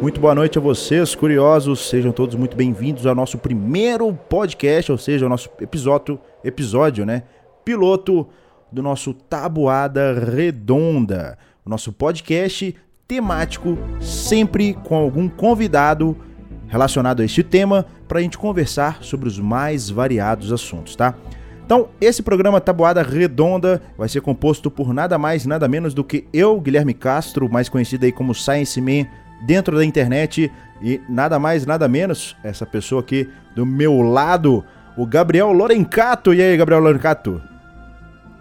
muito boa noite a vocês, curiosos. Sejam todos muito bem-vindos ao nosso primeiro podcast, ou seja, o nosso episódio, episódio, né? Piloto do nosso Tabuada Redonda, o nosso podcast temático, sempre com algum convidado relacionado a este tema, para a gente conversar sobre os mais variados assuntos, tá? Então, esse programa Tabuada Redonda vai ser composto por nada mais, nada menos do que eu, Guilherme Castro, mais conhecido aí como Science Man dentro da internet, e nada mais, nada menos, essa pessoa aqui do meu lado, o Gabriel Lorencato. E aí, Gabriel Lorencato?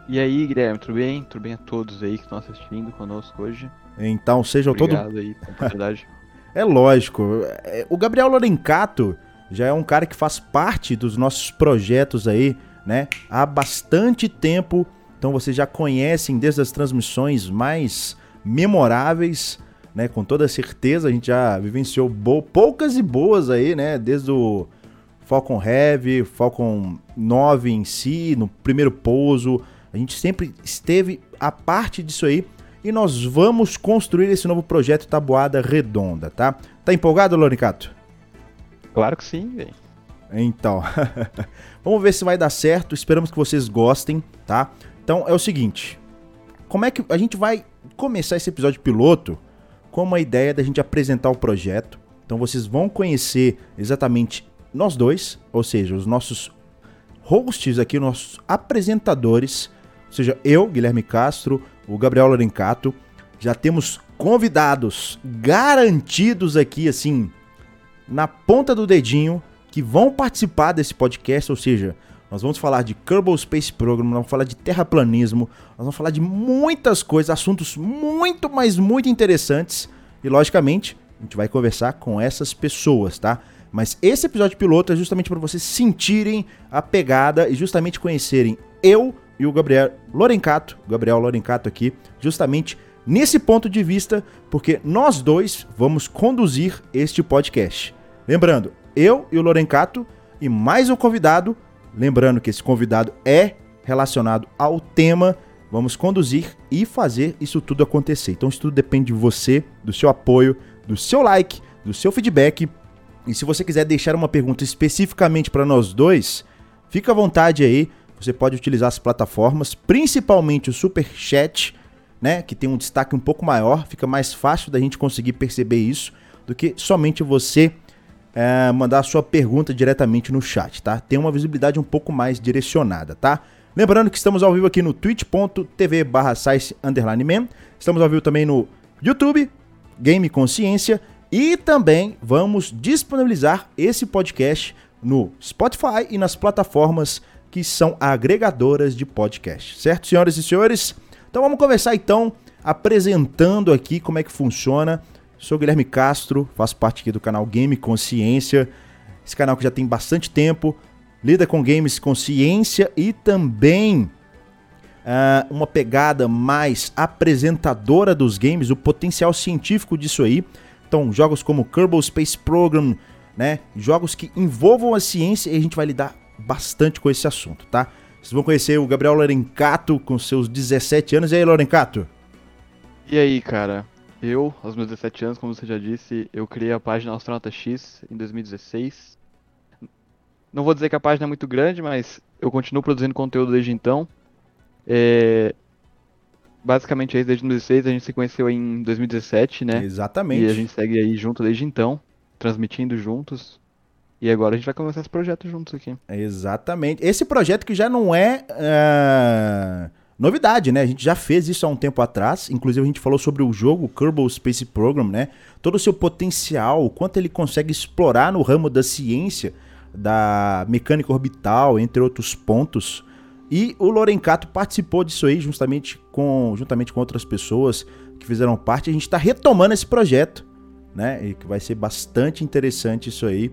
E aí, Guilherme, tudo bem? Tudo bem a todos aí que estão assistindo conosco hoje? Então, sejam todos. Obrigado aí pela oportunidade. é lógico. É, o Gabriel Lorencato já é um cara que faz parte dos nossos projetos aí né? Há bastante tempo, então vocês já conhecem desde as transmissões mais memoráveis, né? Com toda certeza a gente já vivenciou poucas e boas aí, né? Desde o Falcon Heavy, Falcon 9 em si, no primeiro pouso, a gente sempre esteve a parte disso aí e nós vamos construir esse novo projeto Tabuada Redonda, tá? Tá empolgado, Loricato? Claro que sim, velho. Então, vamos ver se vai dar certo. Esperamos que vocês gostem, tá? Então é o seguinte: como é que a gente vai começar esse episódio piloto com uma ideia da gente apresentar o projeto? Então vocês vão conhecer exatamente nós dois, ou seja, os nossos hosts aqui, nossos apresentadores, ou seja, eu, Guilherme Castro, o Gabriel Lorencato, já temos convidados garantidos aqui, assim, na ponta do dedinho, que vão participar desse podcast, ou seja, nós vamos falar de Kerbal Space Program, nós vamos falar de terraplanismo, nós vamos falar de muitas coisas, assuntos muito, mas muito interessantes. E logicamente, a gente vai conversar com essas pessoas, tá? Mas esse episódio piloto é justamente para vocês sentirem a pegada e justamente conhecerem eu e o Gabriel Lorencato, Gabriel Lorencato aqui, justamente nesse ponto de vista, porque nós dois vamos conduzir este podcast. Lembrando, eu e o Lorencato e mais um convidado. Lembrando que esse convidado é relacionado ao tema. Vamos conduzir e fazer isso tudo acontecer. Então isso tudo depende de você, do seu apoio, do seu like, do seu feedback. E se você quiser deixar uma pergunta especificamente para nós dois, fica à vontade aí. Você pode utilizar as plataformas, principalmente o Super Chat, né, que tem um destaque um pouco maior, fica mais fácil da gente conseguir perceber isso do que somente você é, mandar a sua pergunta diretamente no chat, tá? Tem uma visibilidade um pouco mais direcionada, tá? Lembrando que estamos ao vivo aqui no twitch.tv barra Estamos ao vivo também no YouTube, Game Consciência. E também vamos disponibilizar esse podcast no Spotify e nas plataformas que são agregadoras de podcast. Certo, senhoras e senhores? Então vamos conversar então apresentando aqui como é que funciona Sou Guilherme Castro, faço parte aqui do canal Game Consciência. Esse canal que já tem bastante tempo, lida com games consciência e também uh, uma pegada mais apresentadora dos games, o potencial científico disso aí. Então, jogos como Kerbal Space Program, né? Jogos que envolvam a ciência e a gente vai lidar bastante com esse assunto, tá? Vocês vão conhecer o Gabriel Lorencato com seus 17 anos. E aí, Lorencato? E aí, cara? Eu, aos meus 17 anos, como você já disse, eu criei a página Astronauta X em 2016. Não vou dizer que a página é muito grande, mas eu continuo produzindo conteúdo desde então. É... Basicamente, desde 2016, a gente se conheceu em 2017, né? Exatamente. E a gente segue aí junto desde então, transmitindo juntos. E agora a gente vai começar esse projeto juntos aqui. Exatamente. Esse projeto que já não é. Uh novidade, né? A gente já fez isso há um tempo atrás, inclusive a gente falou sobre o jogo Kerbal Space Program, né? Todo o seu potencial, o quanto ele consegue explorar no ramo da ciência, da mecânica orbital, entre outros pontos. E o Lorencato participou disso aí justamente com, juntamente com outras pessoas que fizeram parte. A gente está retomando esse projeto, né? E que vai ser bastante interessante isso aí.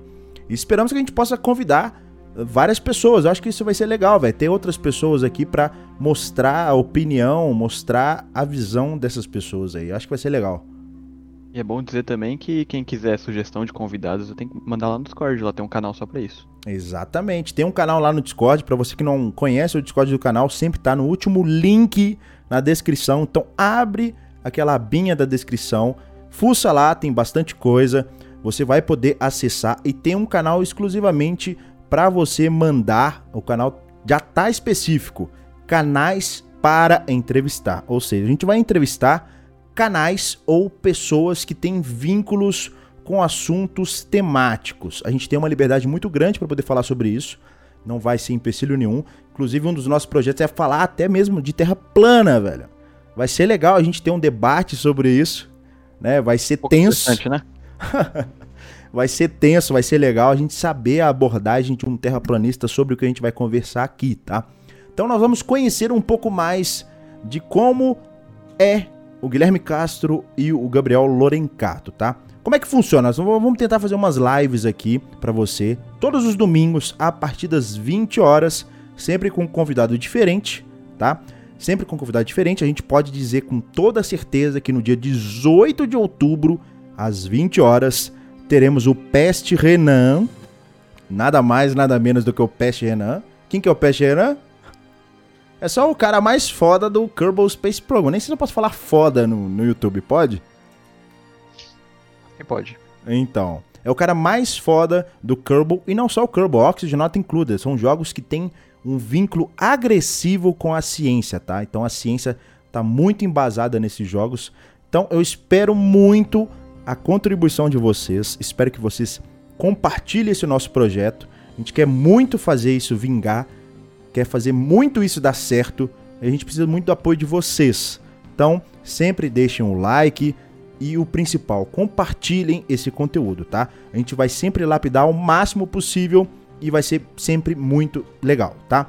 E esperamos que a gente possa convidar várias pessoas. Eu acho que isso vai ser legal, vai ter outras pessoas aqui para mostrar a opinião, mostrar a visão dessas pessoas aí. Eu acho que vai ser legal. E é bom dizer também que quem quiser sugestão de convidados, eu tenho que mandar lá no Discord, lá tem um canal só para isso. Exatamente. Tem um canal lá no Discord, para você que não conhece o Discord do canal, sempre tá no último link na descrição. Então abre aquela abinha da descrição, fuça lá, tem bastante coisa. Você vai poder acessar e tem um canal exclusivamente para você mandar. O canal já tá específico, canais para entrevistar. Ou seja, a gente vai entrevistar canais ou pessoas que têm vínculos com assuntos temáticos. A gente tem uma liberdade muito grande para poder falar sobre isso. Não vai ser empecilho nenhum. Inclusive, um dos nossos projetos é falar até mesmo de terra plana, velho. Vai ser legal a gente ter um debate sobre isso, né? Vai ser um tenso. Né? vai ser tenso, vai ser legal a gente saber a abordagem de um terraplanista sobre o que a gente vai conversar aqui, tá? Então nós vamos conhecer um pouco mais de como é o Guilherme Castro e o Gabriel Lorencato, tá? Como é que funciona? Nós vamos tentar fazer umas lives aqui para você todos os domingos a partir das 20 horas, sempre com um convidado diferente, tá? Sempre com um convidado diferente. A gente pode dizer com toda certeza que no dia 18 de outubro, às 20 horas, teremos o Peste Renan. Nada mais, nada menos do que o Peste Renan. Quem que é o Peste Renan? É só o cara mais foda do Kerbal Space Program. Nem sei se eu posso falar foda no, no YouTube, pode? Quem pode. Então, é o cara mais foda do Kerbal, e não só o Kerbal, Oxygen Not Included. São jogos que têm um vínculo agressivo com a ciência, tá? Então a ciência tá muito embasada nesses jogos. Então eu espero muito a contribuição de vocês. Espero que vocês compartilhem esse nosso projeto. A gente quer muito fazer isso vingar, quer fazer muito isso dar certo. A gente precisa muito do apoio de vocês. Então, sempre deixem um like e o principal, compartilhem esse conteúdo, tá? A gente vai sempre lapidar o máximo possível e vai ser sempre muito legal, tá?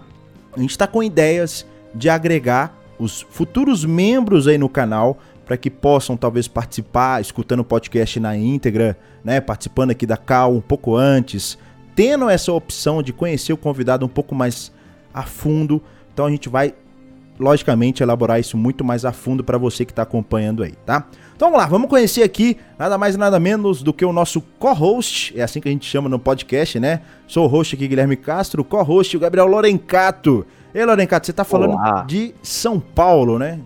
A gente está com ideias de agregar os futuros membros aí no canal para que possam talvez participar, escutando o podcast na íntegra, né, participando aqui da Cal um pouco antes, tendo essa opção de conhecer o convidado um pouco mais a fundo. Então a gente vai logicamente elaborar isso muito mais a fundo para você que está acompanhando aí, tá? Então vamos lá, vamos conhecer aqui nada mais e nada menos do que o nosso co-host, é assim que a gente chama no podcast, né? Sou o host aqui, Guilherme Castro, co-host, o Gabriel Lorencato. Ei, Lorencato, você está falando Olá. de São Paulo, né?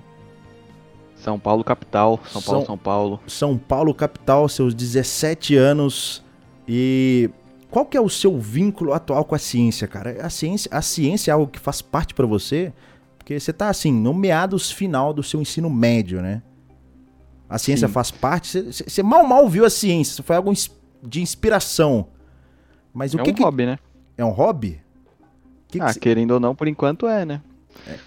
São Paulo capital, São Paulo, São, São Paulo. São Paulo capital, seus 17 anos. E qual que é o seu vínculo atual com a ciência, cara? A ciência, a ciência é algo que faz parte para você? Porque você tá assim, no meados final do seu ensino médio, né? A ciência Sim. faz parte, você, você, mal mal viu a ciência, foi algo de inspiração. Mas o é que um que... hobby, né? É um hobby? Que ah, que querendo ou não, por enquanto é, né? É.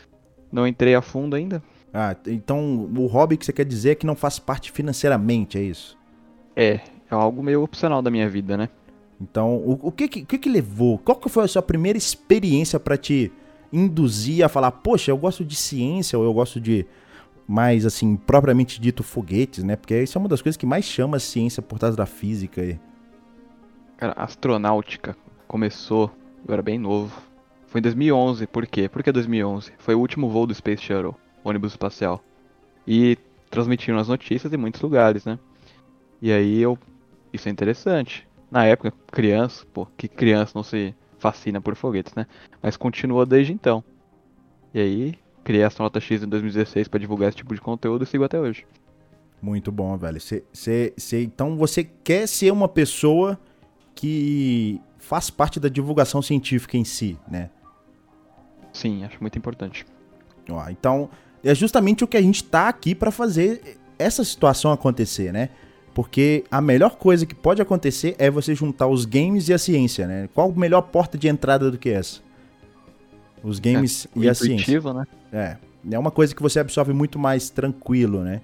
Não entrei a fundo ainda. Ah, então o hobby que você quer dizer é que não faz parte financeiramente, é isso? É, é algo meio opcional da minha vida, né? Então, o, o que, que, que levou? Qual que foi a sua primeira experiência para te induzir a falar, poxa, eu gosto de ciência ou eu gosto de mais assim, propriamente dito foguetes, né? Porque isso é uma das coisas que mais chama a ciência por trás da física aí. Cara, astronáutica começou, eu era bem novo. Foi em 2011, por quê? Por que 2011? Foi o último voo do Space Shuttle ônibus espacial. E transmitiram as notícias em muitos lugares, né? E aí eu. Isso é interessante. Na época, criança, pô, que criança não se fascina por foguetes, né? Mas continua desde então. E aí, criei a Astronauta X em 2016 para divulgar esse tipo de conteúdo e sigo até hoje. Muito bom, velho. Cê, cê, cê, então você quer ser uma pessoa que faz parte da divulgação científica em si, né? Sim, acho muito importante. Ó, então, é justamente o que a gente tá aqui para fazer essa situação acontecer, né? Porque a melhor coisa que pode acontecer é você juntar os games e a ciência, né? Qual a melhor porta de entrada do que essa? Os games é, e a ciência. Né? É. É uma coisa que você absorve muito mais tranquilo, né?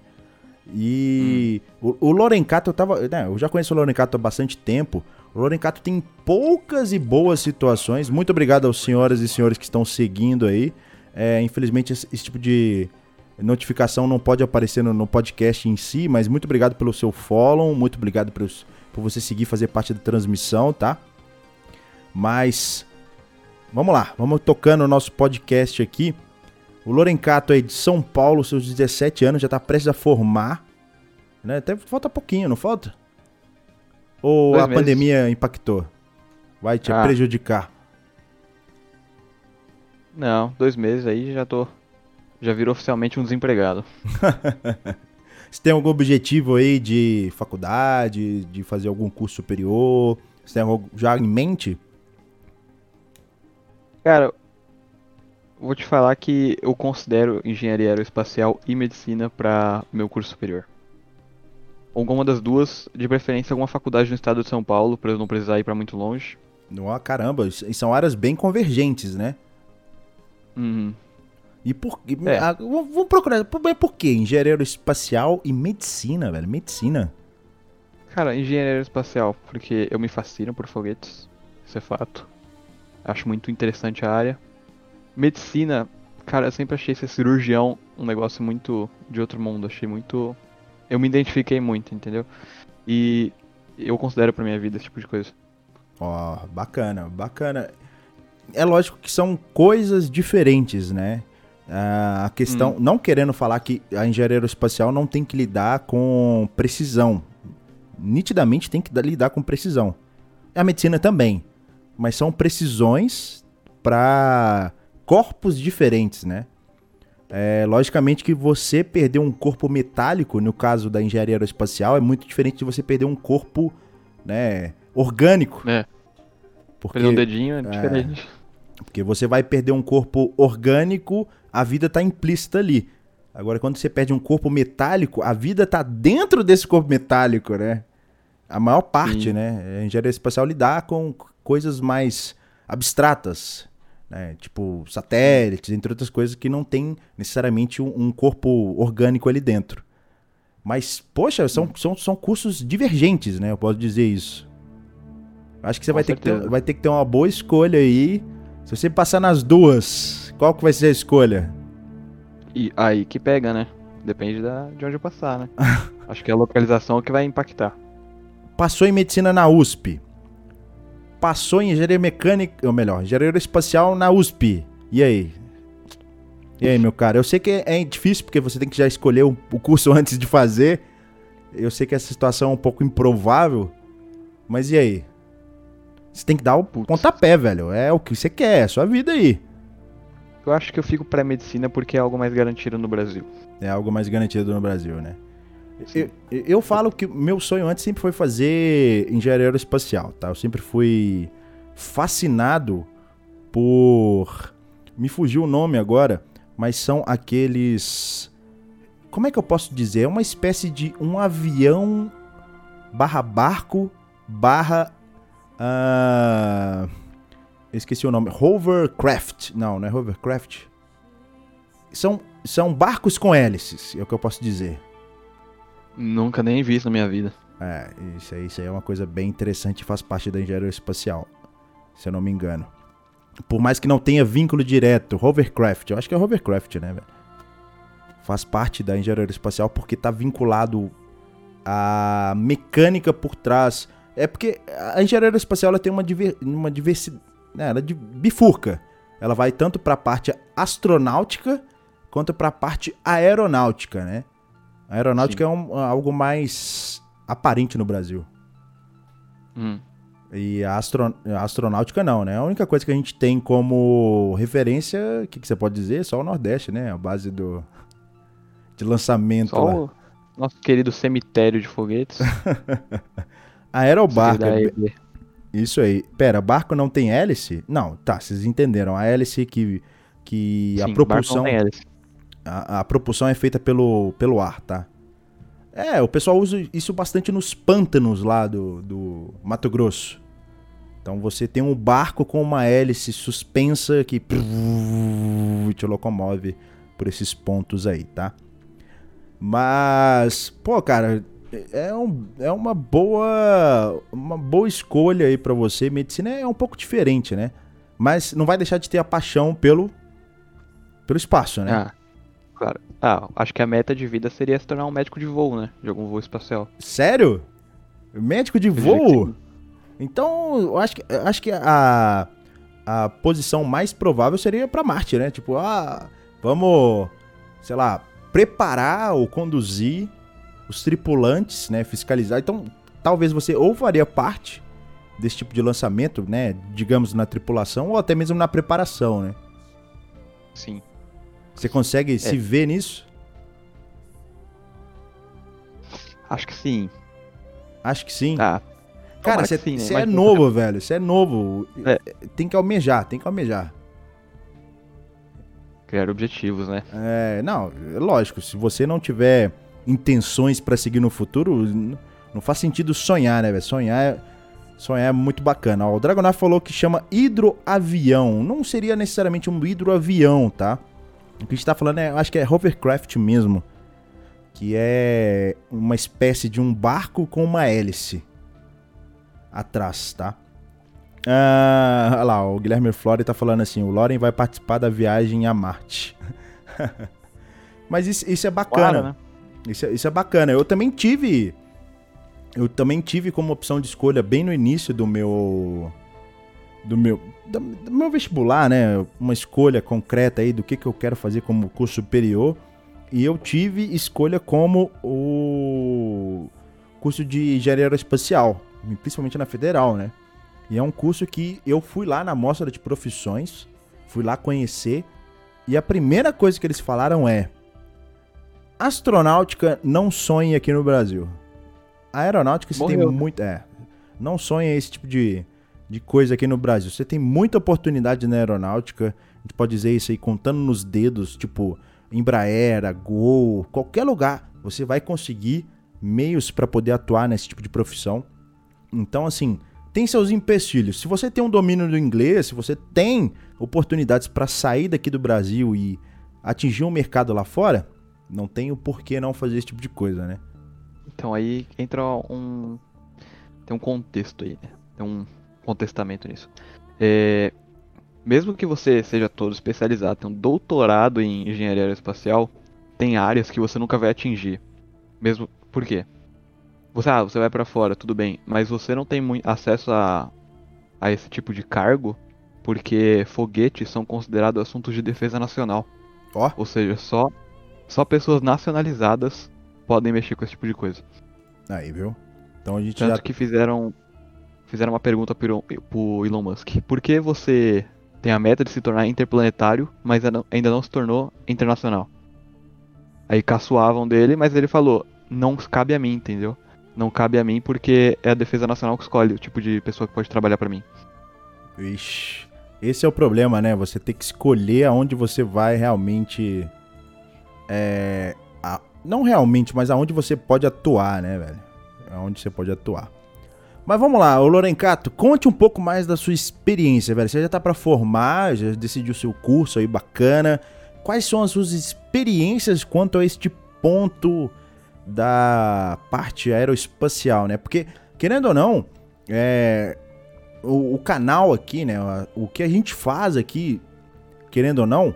E hum. o, o Lorencato eu tava. Né, eu já conheço o Lorencato há bastante tempo. O Lorencato tem poucas e boas situações. Muito obrigado aos senhoras e senhores que estão seguindo aí. É, infelizmente, esse, esse, tipo de notificação não pode aparecer no, no, podcast em si, mas muito obrigado pelo seu follow, muito obrigado pelos, por você seguir fazer parte da transmissão, tá? Mas vamos lá, vamos tocando o nosso podcast aqui. O Lorencato aí de São Paulo, seus 17 anos, já está prestes a formar. Né? Até falta pouquinho, não falta? Ou Dois a meses. pandemia impactou? Vai te ah. prejudicar? Não, dois meses aí já tô. Já virou oficialmente um desempregado. Você tem algum objetivo aí de faculdade, de fazer algum curso superior? Você tem algo já em mente? Cara, vou te falar que eu considero engenharia aeroespacial e medicina para meu curso superior. Alguma das duas, de preferência alguma faculdade no estado de São Paulo, para eu não precisar ir para muito longe. Não, caramba, e são áreas bem convergentes, né? Uhum. E por é. ah, vamos procurar, por, por quê? Engenharia aeroespacial e medicina, velho, medicina. Cara, engenharia aeroespacial, porque eu me fascino por foguetes, isso é fato. Acho muito interessante a área. Medicina, cara, eu sempre achei ser cirurgião um negócio muito de outro mundo. Achei muito. Eu me identifiquei muito, entendeu? E eu considero pra minha vida esse tipo de coisa. Ó, oh, bacana, bacana. É lógico que são coisas diferentes, né? A questão, hum. não querendo falar que a engenharia aeroespacial não tem que lidar com precisão. Nitidamente tem que lidar com precisão. A medicina também mas são precisões para corpos diferentes, né? É, logicamente que você perder um corpo metálico, no caso da engenharia aeroespacial, é muito diferente de você perder um corpo, né, orgânico. É. Porque, perder um dedinho é, é diferente. Porque você vai perder um corpo orgânico, a vida tá implícita ali. Agora, quando você perde um corpo metálico, a vida tá dentro desse corpo metálico, né? A maior parte, Sim. né? A engenharia espacial lidar com coisas mais abstratas, né? tipo satélites, entre outras coisas que não tem necessariamente um, um corpo orgânico ali dentro. Mas, poxa, são, são, são cursos divergentes, né? Eu posso dizer isso. Acho que você vai ter que, ter, vai ter que ter uma boa escolha aí. Se você passar nas duas, qual que vai ser a escolha? E aí que pega, né? Depende da, de onde eu passar, né? Acho que é a localização que vai impactar. Passou em medicina na USP passou em engenharia mecânica, ou melhor, engenharia espacial na USP. E aí? E aí, meu cara? Eu sei que é difícil porque você tem que já escolher o curso antes de fazer. Eu sei que essa situação é um pouco improvável. Mas e aí? Você tem que dar o Putz. pontapé, velho. É o que você quer, é a sua vida aí. Eu acho que eu fico pré-medicina porque é algo mais garantido no Brasil. É algo mais garantido no Brasil, né? Eu, eu, falo que meu sonho antes sempre foi fazer engenharia aeroespacial, tá? Eu sempre fui fascinado por. Me fugiu o nome agora, mas são aqueles. Como é que eu posso dizer? É uma espécie de um avião barra barco barra. Uh... esqueci o nome. Hovercraft. Não, não é hovercraft. São, são barcos com hélices, é o que eu posso dizer. Nunca nem vi isso na minha vida. É, isso aí, isso aí é uma coisa bem interessante faz parte da engenharia espacial, se eu não me engano. Por mais que não tenha vínculo direto, hovercraft, eu acho que é hovercraft, né, velho? Faz parte da engenharia espacial porque tá vinculado à mecânica por trás. É porque a engenharia espacial ela tem uma, diver, uma diversidade, né, ela bifurca. Ela vai tanto para a parte astronáutica quanto para a parte aeronáutica, né? A aeronáutica Sim. é um, algo mais aparente no Brasil. Hum. E a, astro, a, astronáutica não, né? A única coisa que a gente tem como referência, o que, que, você pode dizer? Só o Nordeste, né? A base do de lançamento Só lá. O nosso querido cemitério de foguetes. Aerobarco. É isso aí. Pera, barco não tem hélice? Não, tá, vocês entenderam. A hélice que, que Sim, a propulsão. A, a propulsão é feita pelo, pelo ar, tá? É, o pessoal usa isso bastante nos pântanos lá do, do Mato Grosso. Então você tem um barco com uma hélice suspensa que te locomove por esses pontos aí, tá? Mas, pô, cara, é, um, é uma boa uma boa escolha aí para você. Medicina é um pouco diferente, né? Mas não vai deixar de ter a paixão pelo pelo espaço, né? Ah. Claro. Ah, acho que a meta de vida seria se tornar um médico de voo, né? De algum voo espacial. Sério? Médico de voo? Então, eu acho que, eu acho que a, a posição mais provável seria para Marte, né? Tipo, ah, vamos, sei lá, preparar ou conduzir os tripulantes, né? Fiscalizar. Então, talvez você ou faria parte desse tipo de lançamento, né? Digamos na tripulação ou até mesmo na preparação, né? Sim. Você consegue é. se ver nisso? Acho que sim. Acho que sim. Ah, Cara, você né? é Mas- novo, velho. Você é novo. É. Tem que almejar, tem que almejar. Criar objetivos, né? É, não, é lógico, se você não tiver intenções pra seguir no futuro, não faz sentido sonhar, né, velho? Sonhar é, sonhar é muito bacana. Ó, o Dragonar falou que chama hidroavião. Não seria necessariamente um hidroavião, tá? O que a gente tá falando é, acho que é hovercraft mesmo. Que é uma espécie de um barco com uma hélice atrás, tá? Ah, olha lá, o Guilherme Flore tá falando assim: o Loren vai participar da viagem a Marte. Mas isso, isso é bacana. Claro, né? Isso, é- isso é bacana. Eu também tive. Eu também tive como opção de escolha bem no início do meu. Do meu. Do, do meu vestibular, né? Uma escolha concreta aí do que, que eu quero fazer como curso superior. E eu tive escolha como o curso de engenharia aeroespacial, principalmente na federal, né? E é um curso que eu fui lá na mostra de profissões, fui lá conhecer, e a primeira coisa que eles falaram é: astronáutica não sonha aqui no Brasil. A aeronáutica você tem Morreu. muito. É. Não sonha esse tipo de, de coisa aqui no Brasil. Você tem muita oportunidade na aeronáutica. A gente pode dizer isso aí contando nos dedos, tipo Embraer, Gol, qualquer lugar. Você vai conseguir meios para poder atuar nesse tipo de profissão. Então, assim, tem seus empecilhos. Se você tem um domínio do inglês, se você tem oportunidades para sair daqui do Brasil e atingir um mercado lá fora, não tem o porquê não fazer esse tipo de coisa, né? Então aí entra um. Tem um contexto aí, né? Tem um contestamento nisso. É, Mesmo que você seja todo especializado, tenha um doutorado em engenharia aeroespacial, tem áreas que você nunca vai atingir. Mesmo. Por quê? Você, ah, você vai pra fora, tudo bem, mas você não tem muito acesso a, a esse tipo de cargo porque foguetes são considerados assuntos de defesa nacional. Ó. Ou seja, só, só pessoas nacionalizadas podem mexer com esse tipo de coisa. Aí, viu? Então a gente Tanto já. que fizeram fizeram uma pergunta pro, pro Elon Musk. Por que você tem a meta de se tornar interplanetário, mas ainda não, se tornou internacional? Aí caçoavam dele, mas ele falou, não cabe a mim, entendeu? Não cabe a mim porque é a defesa nacional que escolhe o tipo de pessoa que pode trabalhar pra mim. Ixi. Esse é o problema, né? Você tem que escolher aonde você vai realmente. É. a- Não realmente, mas aonde você pode atuar, né, velho? Aonde você pode atuar. Mas vamos lá, ô Lorencato, conte um pouco mais da sua experiência, velho. Você já tá pra formar, já decidiu seu curso aí bacana. Quais são as suas experiências quanto a este ponto da parte aeroespacial, né? Porque, querendo ou não, é, o, o canal aqui, né? O que a gente faz aqui, querendo ou não,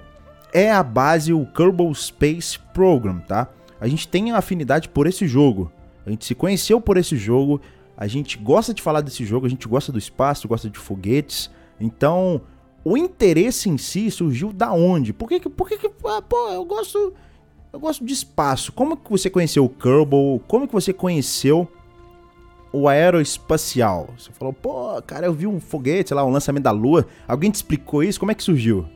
é a base, o Kerbal Space Program, tá? A gente tem afinidade por esse jogo. A gente se conheceu por esse jogo. A gente gosta de falar desse jogo, a gente gosta do espaço, gosta de foguetes. Então, o interesse em si surgiu da onde? Por que que, por que, que ah, pô, eu gosto eu gosto de espaço. Como que você conheceu o Kerbal? Como que você conheceu o aeroespacial? Você falou, pô, cara, eu vi um foguete, sei lá, um lançamento da Lua. Alguém te explicou isso? Como é que surgiu?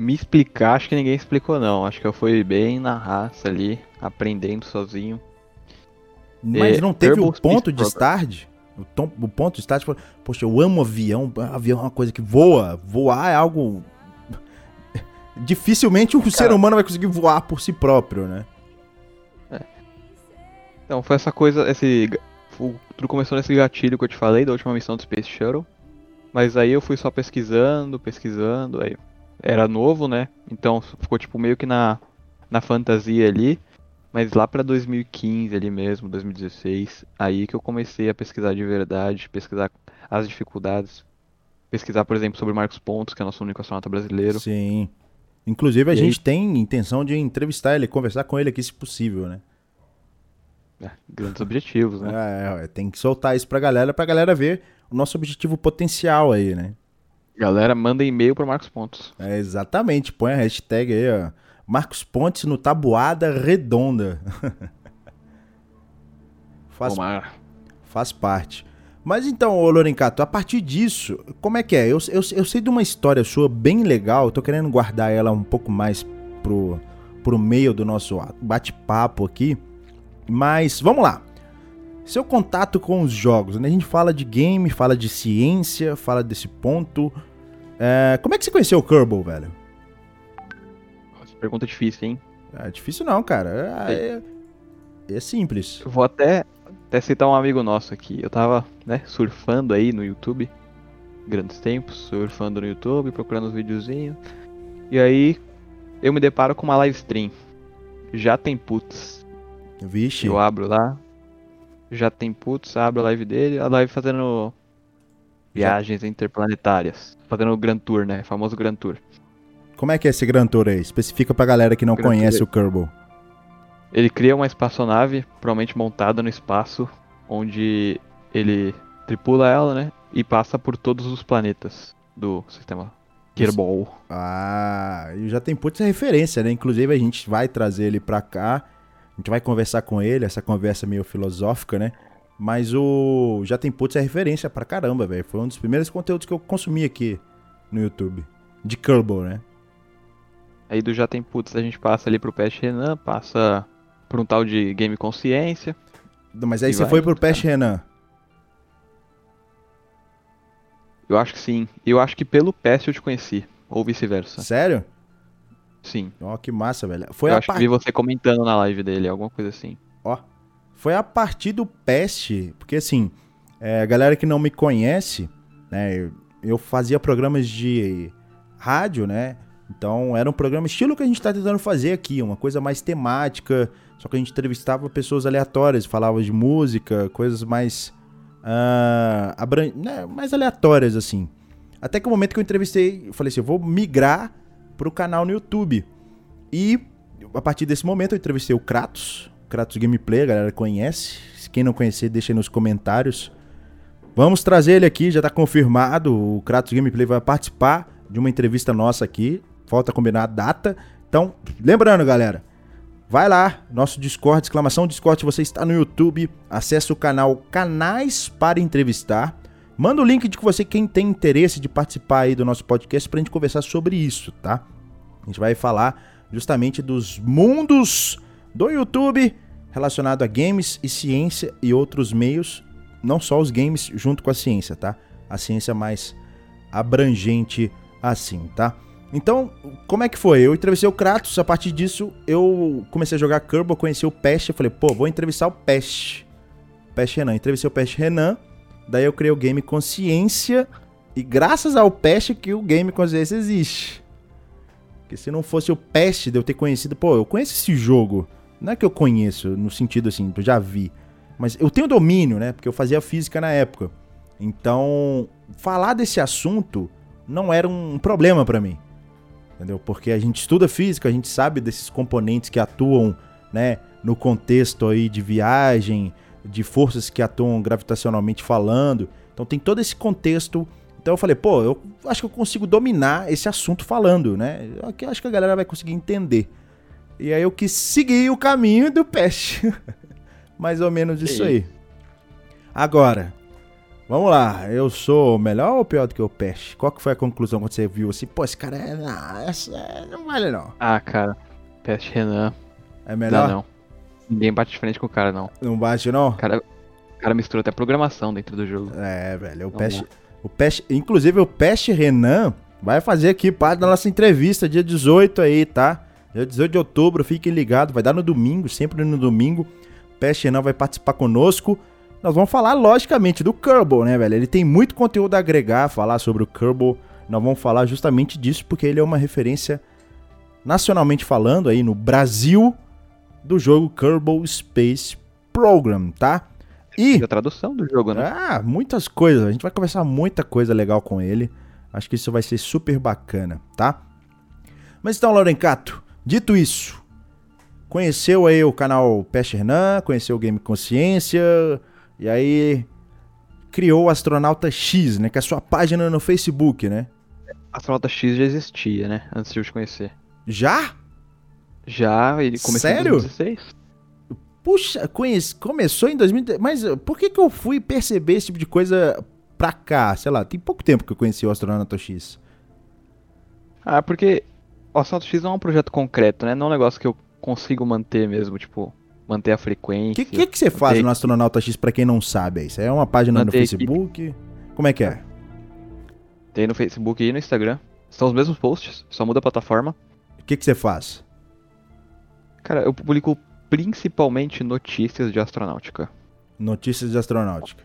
Me explicar, acho que ninguém explicou não. Acho que eu fui bem na raça ali, aprendendo sozinho. Mas É, não teve Kerbal o ponto Space de start? O, tom- o ponto de start foi, poxa, eu amo avião. Avião é uma coisa que voa. Voar é algo. Dificilmente um ser humano vai conseguir voar por si próprio, né? Então, foi essa coisa, esse. Tudo começou nesse gatilho que eu te falei da última missão do Space Shuttle. Mas aí eu fui só pesquisando, pesquisando, aí era novo, né? Então ficou tipo meio que na, na fantasia ali. Mas lá pra 2015 ali mesmo, 2016, aí que eu comecei a pesquisar de verdade, pesquisar as dificuldades. Pesquisar, por exemplo, sobre Marcos Pontes, que é nosso único astronauta brasileiro. Sim. Inclusive, a E aí- gente tem intenção de entrevistar ele, conversar com ele aqui, se possível, né? É, grandes objetivos, né? É, é, tem que soltar isso pra galera, pra galera ver o nosso objetivo potencial aí, né? Galera, manda e-mail pro Marcos Pontes. É, exatamente, põe a hashtag aí, ó. Marcos Pontes no Tabuada Redonda. faz, faz parte. Mas então, ô Lorencato, a partir disso, como é que é? Eu, eu, eu sei de uma história sua bem legal, eu tô querendo guardar ela um pouco mais pro, pro meio do nosso bate-papo aqui. Mas vamos lá. Seu contato com os jogos, né? A gente fala de game, fala de ciência, fala desse ponto. É, como é que você conheceu o Kerbal, velho? Nossa, pergunta difícil, hein? É difícil não, cara. É, é, é simples. Eu vou até, até citar um amigo nosso aqui. Eu tava, né, surfando aí no YouTube. Grandes tempos, surfando no YouTube, procurando os videozinhos. E aí eu me deparo com uma live stream. Já tem putz. Vixe. Eu abro lá. Já tem putz, abro a live dele. A live fazendo viagens interplanetárias. Fazendo o Grand Tour, né? Famoso Grand Tour. Como é que é esse Grand Tour aí? Especifica pra galera que não Grand conhece Tour. o Kerbal. Ele cria uma espaçonave, provavelmente montada no espaço, onde ele tripula ela, né? E passa por todos os planetas do sistema Kerbal. Ah, e já tem putz é referência, né? Inclusive a gente vai trazer ele pra cá. A gente vai conversar com ele, essa conversa meio filosófica, né? Mas o Já tem putz é referência pra caramba, velho. Foi um dos primeiros conteúdos que eu consumi aqui no YouTube. De Kerbal, né? Aí do Já Tem Putz a gente passa ali pro Peste Renan, passa por um tal de Game Consciência. Mas aí você vai, foi pro. Peste Renan. Eu acho que sim. Eu acho que pelo Peste eu te conheci. Ou vice-versa. Sério? Sim. Ó, que massa, velho. Foi eu a acho que vi você comentando na live dele, alguma coisa assim. Foi a partir do Peste, porque assim, é, a galera que não me conhece, né, eu, fazia programas de rádio, né, então era um programa estilo que a gente tá tentando fazer aqui, uma coisa mais temática, só que a gente entrevistava pessoas aleatórias, falava de música, coisas mais, ah, abran- né, mais aleatórias assim. Até que o momento que eu entrevistei, eu falei assim, eu vou migrar pro canal no YouTube. E a partir desse momento eu entrevistei o Kratos, Kratos Gameplay, a galera conhece. Se Quem não conhecer, deixa aí nos comentários. Vamos trazer ele aqui, já tá confirmado. O Kratos Gameplay vai participar de uma entrevista nossa aqui. Falta combinar a data. Então, lembrando, galera, vai lá, nosso Discord, exclamação Discord, você está no YouTube, acessa o canal Canais para Entrevistar. Manda o link de que você, quem tem interesse de participar aí do nosso podcast, pra gente conversar sobre isso, tá? A gente vai falar justamente dos mundos do YouTube relacionado a games e ciência e outros meios, não só os games junto com a ciência, tá? A ciência mais abrangente assim, tá? Então, como é que foi? Eu entrevistei o Kratos, a partir disso eu comecei a jogar Kerbal, conheci o Pest, eu falei, pô, vou entrevistar o Pest. Pest Renan, entrevistei o Pest Renan, daí eu criei o Game Consciência e graças ao Pest que o Game Consciência existe. Porque se não fosse o Pest de eu ter conhecido, pô, eu conheço esse jogo. Não é que eu conheço, no sentido assim, eu já vi. Mas eu tenho domínio, né? Porque eu fazia física na época. Então, falar desse assunto não era um problema pra mim. Entendeu? Porque a gente estuda física, a gente sabe desses componentes que atuam, né, no contexto aí de viagem, de forças que atuam gravitacionalmente falando. Então tem todo esse contexto. Então eu falei, pô, eu acho que eu consigo dominar esse assunto falando, né? Eu acho que a galera vai conseguir entender. E aí eu quis seguir o caminho do peste. Mais ou menos isso aí. Agora, vamos lá. Eu sou melhor ou pior do que o peste? Qual que foi a conclusão quando você viu assim? Pô, esse cara é. Não, essa é- não vale não. Ah, cara. Peste Renan. É Não, melhor? não. Ninguém bate de frente com o cara, não. Não bate não? O cara, o cara misturou até programação dentro do jogo. É, velho. O Não peste, o peste. Inclusive, o peste Renan vai fazer aqui parte da nossa entrevista, dia 18 aí, tá? Dia 18 de outubro, fiquem ligados. Vai dar no domingo, sempre no domingo. Peste Renan vai participar conosco. Nós vamos falar, logicamente, do Kerbal, né, velho? Ele tem muito conteúdo a agregar, falar sobre o Kerbal. Nós vamos falar justamente disso, porque ele é uma referência, nacionalmente falando, aí no Brasil, do jogo Kerbal Space Program, tá? E... E a tradução do jogo, né? Ah, muitas coisas. A gente vai conversar muita coisa legal com ele. Acho que isso vai ser super bacana, tá? Mas então, Laurencato, dito isso, conheceu aí o canal Peste Hernan, conheceu o Game Consciência, e aí criou o Astronauta X, né? Que é a sua página no Facebook, né? Astronauta X já existia, né? Antes de eu te conhecer. Já? Já, ele começou Sério? em 2016. Puxa, conhece, começou em 2010. Mas uh, por que, que eu fui perceber esse tipo de coisa pra cá? Sei lá, tem pouco tempo que eu conheci o Astronauta X. Ah, porque o Astronauta X não é um projeto concreto, né? Não é um negócio que eu consigo manter mesmo, tipo, manter a frequência. O que, que, que você faz no Astronauta X pra quem não sabe? Isso é uma página no equipe. Facebook? Como é que é? Tem no Facebook e no Instagram. São os mesmos posts, só muda a plataforma. O que, que você faz? Cara, eu publico principalmente notícias de astronáutica. Notícias de astronáutica.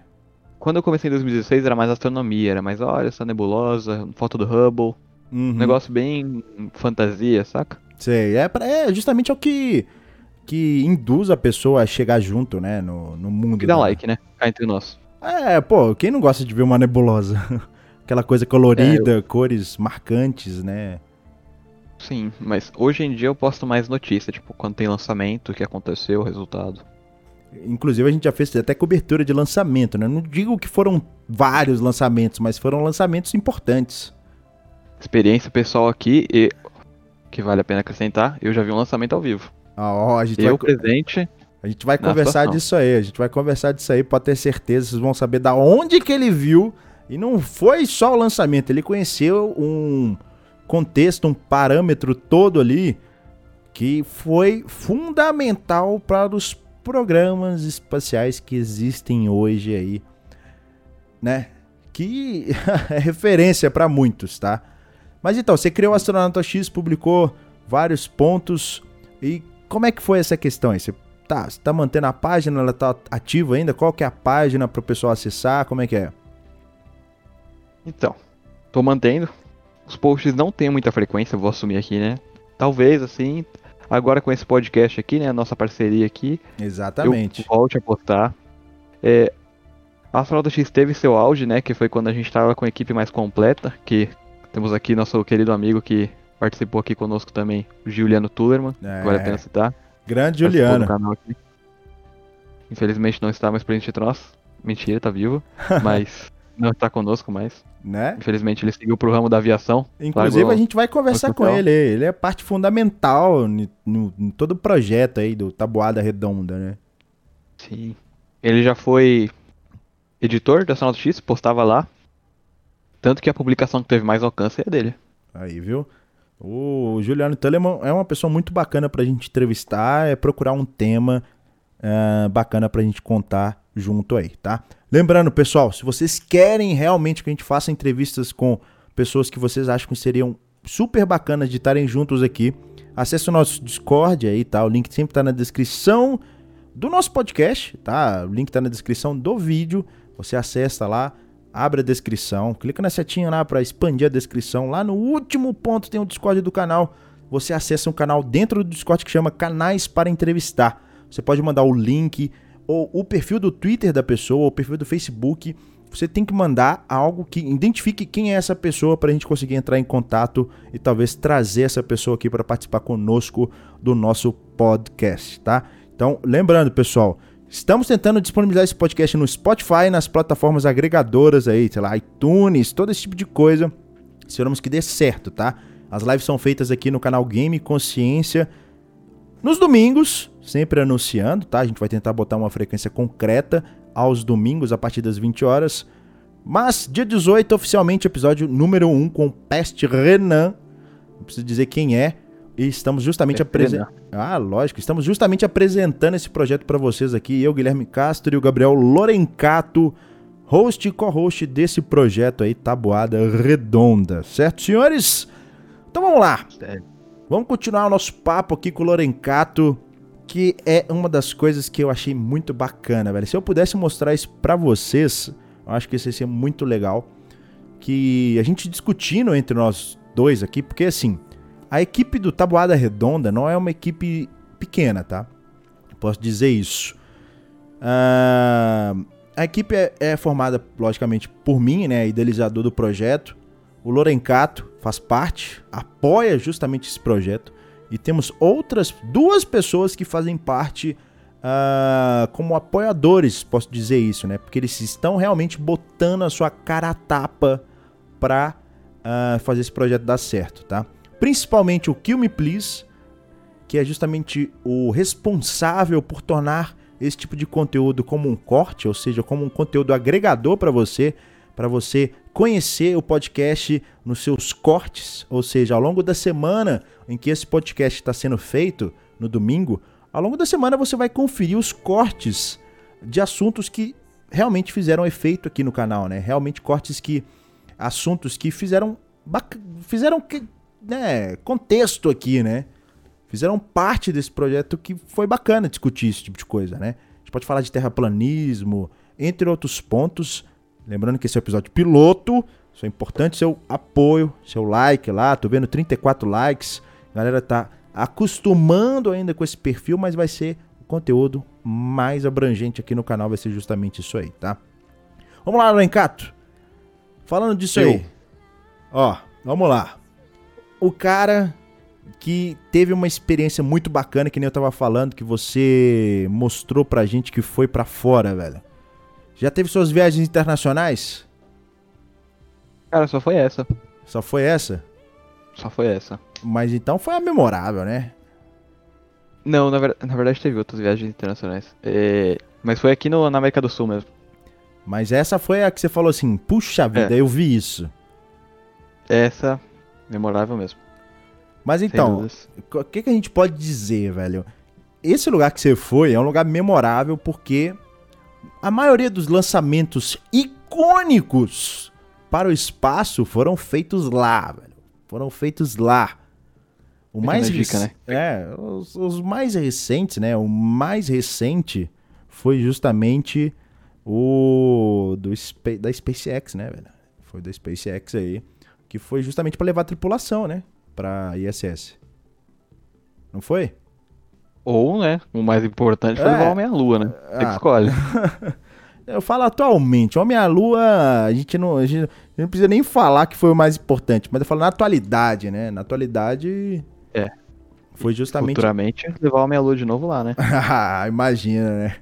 Quando eu comecei em 2016 era mais astronomia, era mais, olha, essa nebulosa, foto do Hubble, Uhum. um negócio bem fantasia, saca? Sei, é, pra, é justamente é o que, que induz a pessoa a chegar junto, né, no, no mundo. Que dá da- like, né? Cá entre nós. É, pô, quem não gosta de ver uma nebulosa? Aquela coisa colorida, cores marcantes, né? Sim, mas hoje em dia eu posto mais notícia, tipo, quando tem lançamento, o que aconteceu, o resultado. Inclusive a gente já fez até cobertura de lançamento, né? Não digo que foram vários lançamentos, mas foram lançamentos importantes. Experiência pessoal aqui e que vale a pena acrescentar, eu já vi um lançamento ao vivo. Ah, ó, a gente Eu vai, presente, a gente vai conversar situação. disso aí, a gente vai conversar disso aí, pode ter certeza, vocês vão saber da onde que ele viu. E não foi só o lançamento, ele conheceu um contexto, um parâmetro todo ali que foi fundamental para os programas espaciais que existem hoje aí, né? Que é referência para muitos, tá? Mas então, você criou o Astronauta X, publicou vários pontos e como é que foi essa questão aí? Você tá, você tá mantendo a página, ela tá ativa ainda? Qual que é a página para o pessoal acessar? Como é que é? Então, tô mantendo. Os posts não têm muita frequência, vou assumir aqui, né? Talvez, assim, agora com esse podcast aqui, né? Nossa parceria aqui, Exatamente. eu volte a postar. É, a Astronauta X teve seu auge, né? Que foi quando a gente tava com a equipe mais completa. Que temos aqui nosso querido amigo que participou aqui conosco também, o Juliano Tullerman. É. Vale a pena citar. Grande Juliano. Infelizmente não está mais presente entre nós. Mentira, tá vivo. Mas não está conosco mais. Né? Infelizmente ele seguiu pro ramo da aviação. Inclusive Largou a gente vai conversar com ele. Ele é parte fundamental no, em todo o projeto aí do Tabuada Redonda, né? Sim. Ele já foi editor da Astronauta X, postava lá. Tanto que a publicação que teve mais alcance é dele. Aí, viu? O Juliano Telemann é uma pessoa muito bacana pra gente entrevistar, é procurar um tema ah, bacana pra gente contar junto aí, tá? Lembrando, pessoal, se vocês querem realmente que a gente faça entrevistas com pessoas que vocês acham que seriam super bacanas de estarem juntos aqui, acesse o nosso Discord aí, tá? O link sempre tá na descrição do nosso podcast, tá? O link tá na descrição do vídeo. Você acessa lá, abre a descrição, clica na setinha lá para expandir a descrição. Lá no último ponto tem o Discord do canal. Você acessa um canal dentro do Discord que chama Canais para Entrevistar. Você pode mandar o link ou o perfil do Twitter da pessoa, ou o perfil do Facebook. Você tem que mandar algo que identifique quem é essa pessoa para a gente conseguir entrar em contato e talvez trazer essa pessoa aqui para participar conosco do nosso podcast, tá? Então, lembrando, pessoal, estamos tentando disponibilizar esse podcast no Spotify, nas plataformas agregadoras aí, sei lá, iTunes, todo esse tipo de coisa. Esperamos que dê certo, tá? As lives são feitas aqui no canal Game Consciência nos domingos, sempre anunciando, tá? A gente vai tentar botar uma frequência concreta aos domingos a partir das 20 horas. Mas dia 18, oficialmente, episódio número 1 com Peste Renan. Não preciso dizer quem é. E estamos justamente Peste apresentando. Ah, lógico. Estamos justamente apresentando esse projeto para vocês aqui. Eu, Guilherme Castro e o Gabriel Lorencato, host e co-host desse projeto aí, Tabuada Redonda. Certo, senhores? Então vamos lá. Vamos continuar o nosso papo aqui com o Lorencato, que é uma das coisas que eu achei muito bacana, velho. Se eu pudesse mostrar isso pra vocês, eu acho que isso ia ser muito legal. Que a gente discutindo entre nós dois aqui, porque assim, a equipe do Tabuada Redonda não é uma equipe pequena, tá? Posso dizer isso. Ah, a equipe é, é formada, logicamente, por mim, né? Idealizador do projeto. O Lorencato faz parte, apoia justamente esse projeto. E temos outras duas pessoas que fazem parte ah, como apoiadores, posso dizer isso, né? Porque eles estão realmente botando a sua cara a tapa para fazer esse projeto dar certo, tá? Principalmente o Kill Me Please, que é justamente o responsável por tornar esse tipo de conteúdo como um corte, ou seja, como um conteúdo agregador para você, para você conhecer o podcast nos seus cortes, ou seja, ao longo da semana em que esse podcast está sendo feito, no domingo, Ao longo da semana você vai conferir os cortes de assuntos que realmente fizeram efeito aqui no canal, né? Realmente cortes que assuntos que fizeram fizeram né, contexto aqui, né? Fizeram parte desse projeto que foi bacana discutir esse tipo de coisa, né? A gente pode falar de terraplanismo, entre outros pontos. Lembrando que esse é o episódio piloto, isso é importante, seu apoio, seu like lá. Tô vendo 34 likes. A galera tá acostumando ainda com esse perfil, mas vai ser o conteúdo mais abrangente aqui no canal, vai ser justamente isso aí, tá? Vamos lá, Lencato. Falando disso aí. Ó, vamos lá. O cara que teve uma experiência muito bacana, que nem eu tava falando, que você mostrou pra gente que foi para fora, velho. Já teve suas viagens internacionais? Cara, só foi essa. Só foi essa? Só foi essa. Mas então foi a memorável, né? Não, na, ver... na verdade teve outras viagens internacionais. É... Mas foi aqui no... na América do Sul mesmo. Mas essa foi a que você falou assim, puxa vida, é. eu vi isso. Essa, memorável mesmo. Mas então, o que, que a gente pode dizer, velho? Esse lugar que você foi é um lugar memorável porque a maioria dos lançamentos icônicos para o espaço foram feitos lá, velho. Foram feitos lá. O mais dica, né? É, os, os, mais recentes, né? O mais recente foi justamente o do da SpaceX, né, velho? Foi da SpaceX aí, que foi justamente para levar a tripulação, né, para ISS. Não foi? Ou, né, o mais importante foi é. levar o Homem à Lua, né? Você ah. que escolhe. Eu falo atualmente, Homem à Lua, a gente, não, a gente não precisa nem falar que foi o mais importante, mas eu falo na atualidade, né? Na atualidade. É. Foi justamente. Futuramente levar o Homem à Lua de novo lá, né? Imagina, né?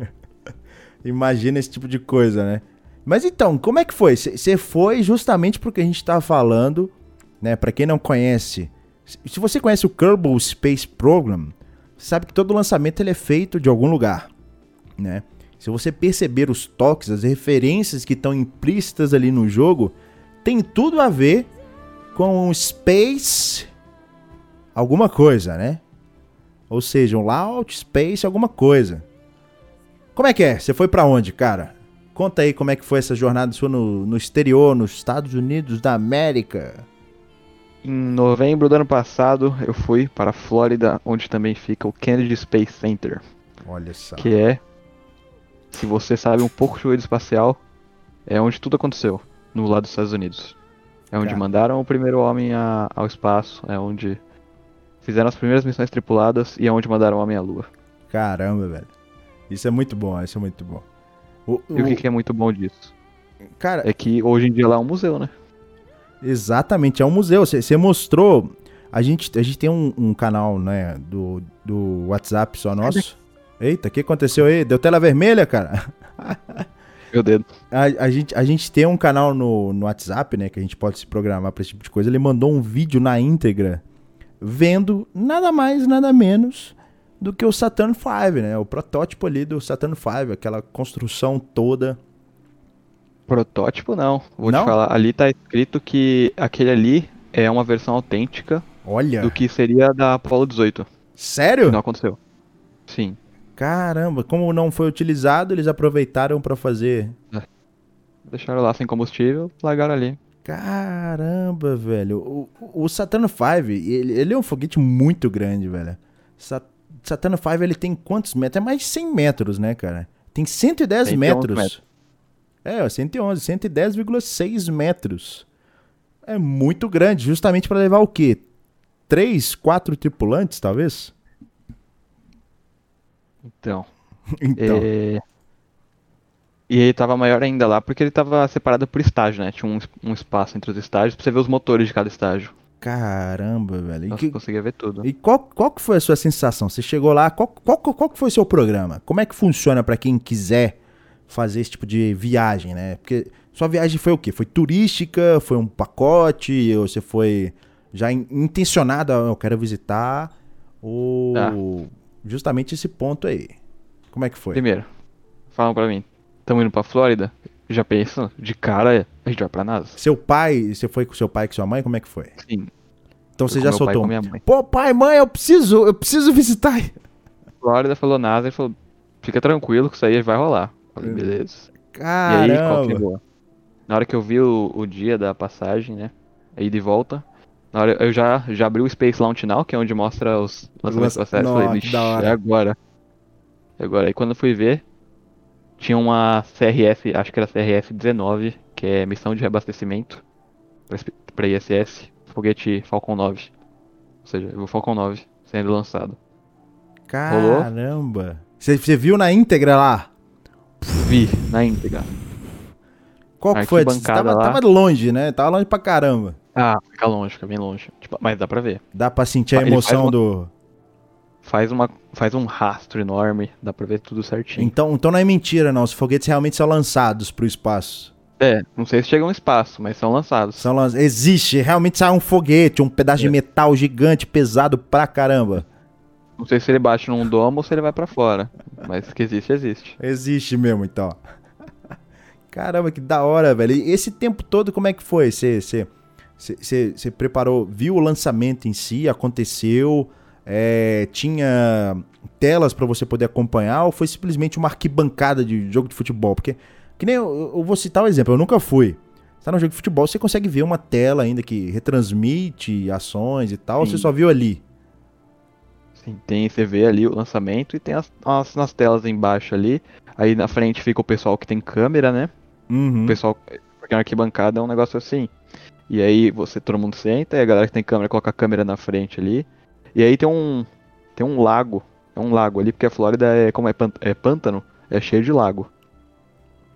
Imagina esse tipo de coisa, né? Mas então, como é que foi? Você foi justamente porque a gente estava falando, né? Para quem não conhece, se você conhece o Kerbal Space Program, sabe que todo lançamento ele é feito de algum lugar, né? Se você perceber os toques, as referências que estão implícitas ali no jogo, tem tudo a ver com Space alguma coisa, né? Ou seja, um Launch Space alguma coisa. Como é que é? Você foi para onde, cara? Conta aí como é que foi essa jornada sua no, no exterior, nos Estados Unidos da América. Em novembro do ano passado, eu fui para a Flórida, onde também fica o Kennedy Space Center. Olha só. Que é, se você sabe um pouco de corrida espacial, é onde tudo aconteceu, no lado dos Estados Unidos. É onde mandaram o primeiro homem a, ao espaço, é onde fizeram as primeiras missões tripuladas e é onde mandaram o homem à Lua. Caramba, velho. Isso é muito bom, isso é muito bom. O, e o que, que é muito bom disso? Cara, é que hoje em dia lá é um museu, né? Exatamente, é um museu. Você mostrou. A gente, a gente tem um, um, canal, né, do, do WhatsApp só nosso. Eita, o que aconteceu aí? Deu tela vermelha, cara? Meu dedo. A, a, gente, a gente tem um canal no, no WhatsApp, né, que a gente pode se programar para esse tipo de coisa. Ele mandou um vídeo na íntegra vendo nada mais, nada menos do que o Saturn V, né? O protótipo ali do Saturn V, aquela construção toda Protótipo não. Vou não? te falar. Ali tá escrito que aquele ali é uma versão autêntica Olha. do que seria da Apollo 18. Sério? Não aconteceu. Sim. Caramba, como não foi utilizado, eles aproveitaram para fazer. É. Deixaram lá sem combustível, largaram ali. Caramba, velho. O, o Saturn V, ele, ele é um foguete muito grande, velho. Saturn V, ele tem quantos metros? É mais de 100 metros, né, cara? Tem 110 metros. metros. É, 111, 110,6 metros. É muito grande, justamente para levar o quê? Três, quatro tripulantes, talvez? Então. então. É... E ele tava maior ainda lá porque ele tava separado por estágio, né? Tinha um, um espaço entre os estágios pra você ver os motores de cada estágio. Caramba, velho. Nossa, que... conseguia ver tudo. E qual, qual que foi a sua sensação? Você chegou lá, qual, qual, qual que foi o seu programa? Como é que funciona para quem quiser fazer esse tipo de viagem, né? Porque sua viagem foi o quê? Foi turística? Foi um pacote? Ou você foi já intencionado, ah, eu quero visitar? Ou ah. justamente esse ponto aí? Como é que foi? Primeiro, falam pra mim, estamos indo pra Flórida? Já pensa, de cara, a gente vai pra NASA. Seu pai, você foi com seu pai e com sua mãe? Como é que foi? Sim. Então você já soltou. Pai Pô, pai, mãe, eu preciso, eu preciso visitar. Flórida, falou NASA, ele falou, fica tranquilo que isso aí vai rolar. Falei, beleza. E Caramba. aí, continuou. Na hora que eu vi o, o dia da passagem, né? Aí de volta. Na hora eu já, já abri o Space Launch Now, que é onde mostra os lançamentos Lança- processos. Nossa, Falei, é agora. É agora. Aí quando eu fui ver, tinha uma CRS, acho que era CRS 19, que é missão de reabastecimento pra ISS, foguete Falcon 9. Ou seja, o Falcon 9 sendo lançado. Caramba. Você, viu na íntegra lá? Vi na íntegra. Qual que foi? Tava, lá. tava longe, né? Tava longe pra caramba. Ah, fica longe, fica bem longe. Tipo, mas dá pra ver. Dá pra sentir a emoção uma- do. Faz, uma, faz um rastro enorme, dá pra ver tudo certinho. Então, então não é mentira, não. Os foguetes realmente são lançados pro espaço. É, não sei se chegam no espaço, mas são lançados. São lan... Existe, realmente sai um foguete, um pedaço de É. metal gigante, pesado pra caramba. Não sei se ele bate num domo ou se ele vai pra fora. Mas que existe, existe. Existe mesmo, então. Caramba, que da hora, velho. E esse tempo todo, como é que foi? Você preparou, viu o lançamento em si, aconteceu, é, tinha telas pra você poder acompanhar ou foi simplesmente uma arquibancada de jogo de futebol? Porque, que nem eu, eu vou citar um exemplo, eu nunca fui. Você tá no jogo de futebol, você consegue ver uma tela ainda que retransmite ações e tal, ou você só viu ali? Sim, tem, você vê ali o lançamento e tem as, as nas telas embaixo ali. Aí na frente fica o pessoal que tem câmera, né? Uhum. O pessoal. Porque na arquibancada é um negócio assim. E aí você, todo mundo senta, e a galera que tem câmera coloca a câmera na frente ali. E aí tem um. Tem um lago. É um lago ali, porque a Flórida é. Como é, é pântano, é cheio de lago.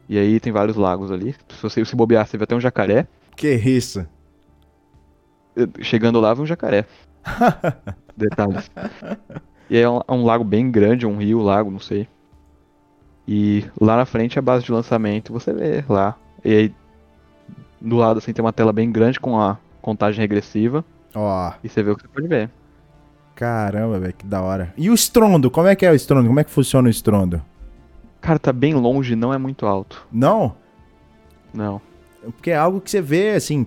E aí tem vários lagos ali. Se você se bobear, você vê até um jacaré. Que isso? Chegando lá, vê um jacaré. Detalhes. E aí é um, é um lago bem grande, um rio, lago, não sei. E lá na frente é a base de lançamento, você vê lá. E aí do lado assim tem uma tela bem grande com a contagem regressiva Ó. e você vê o que você pode ver. Caramba, velho, que da hora. E o estrondo? Como é que é o estrondo? Como é que funciona o estrondo? Cara, tá bem longe, não é muito alto. Não? Não. Porque é algo que você vê assim.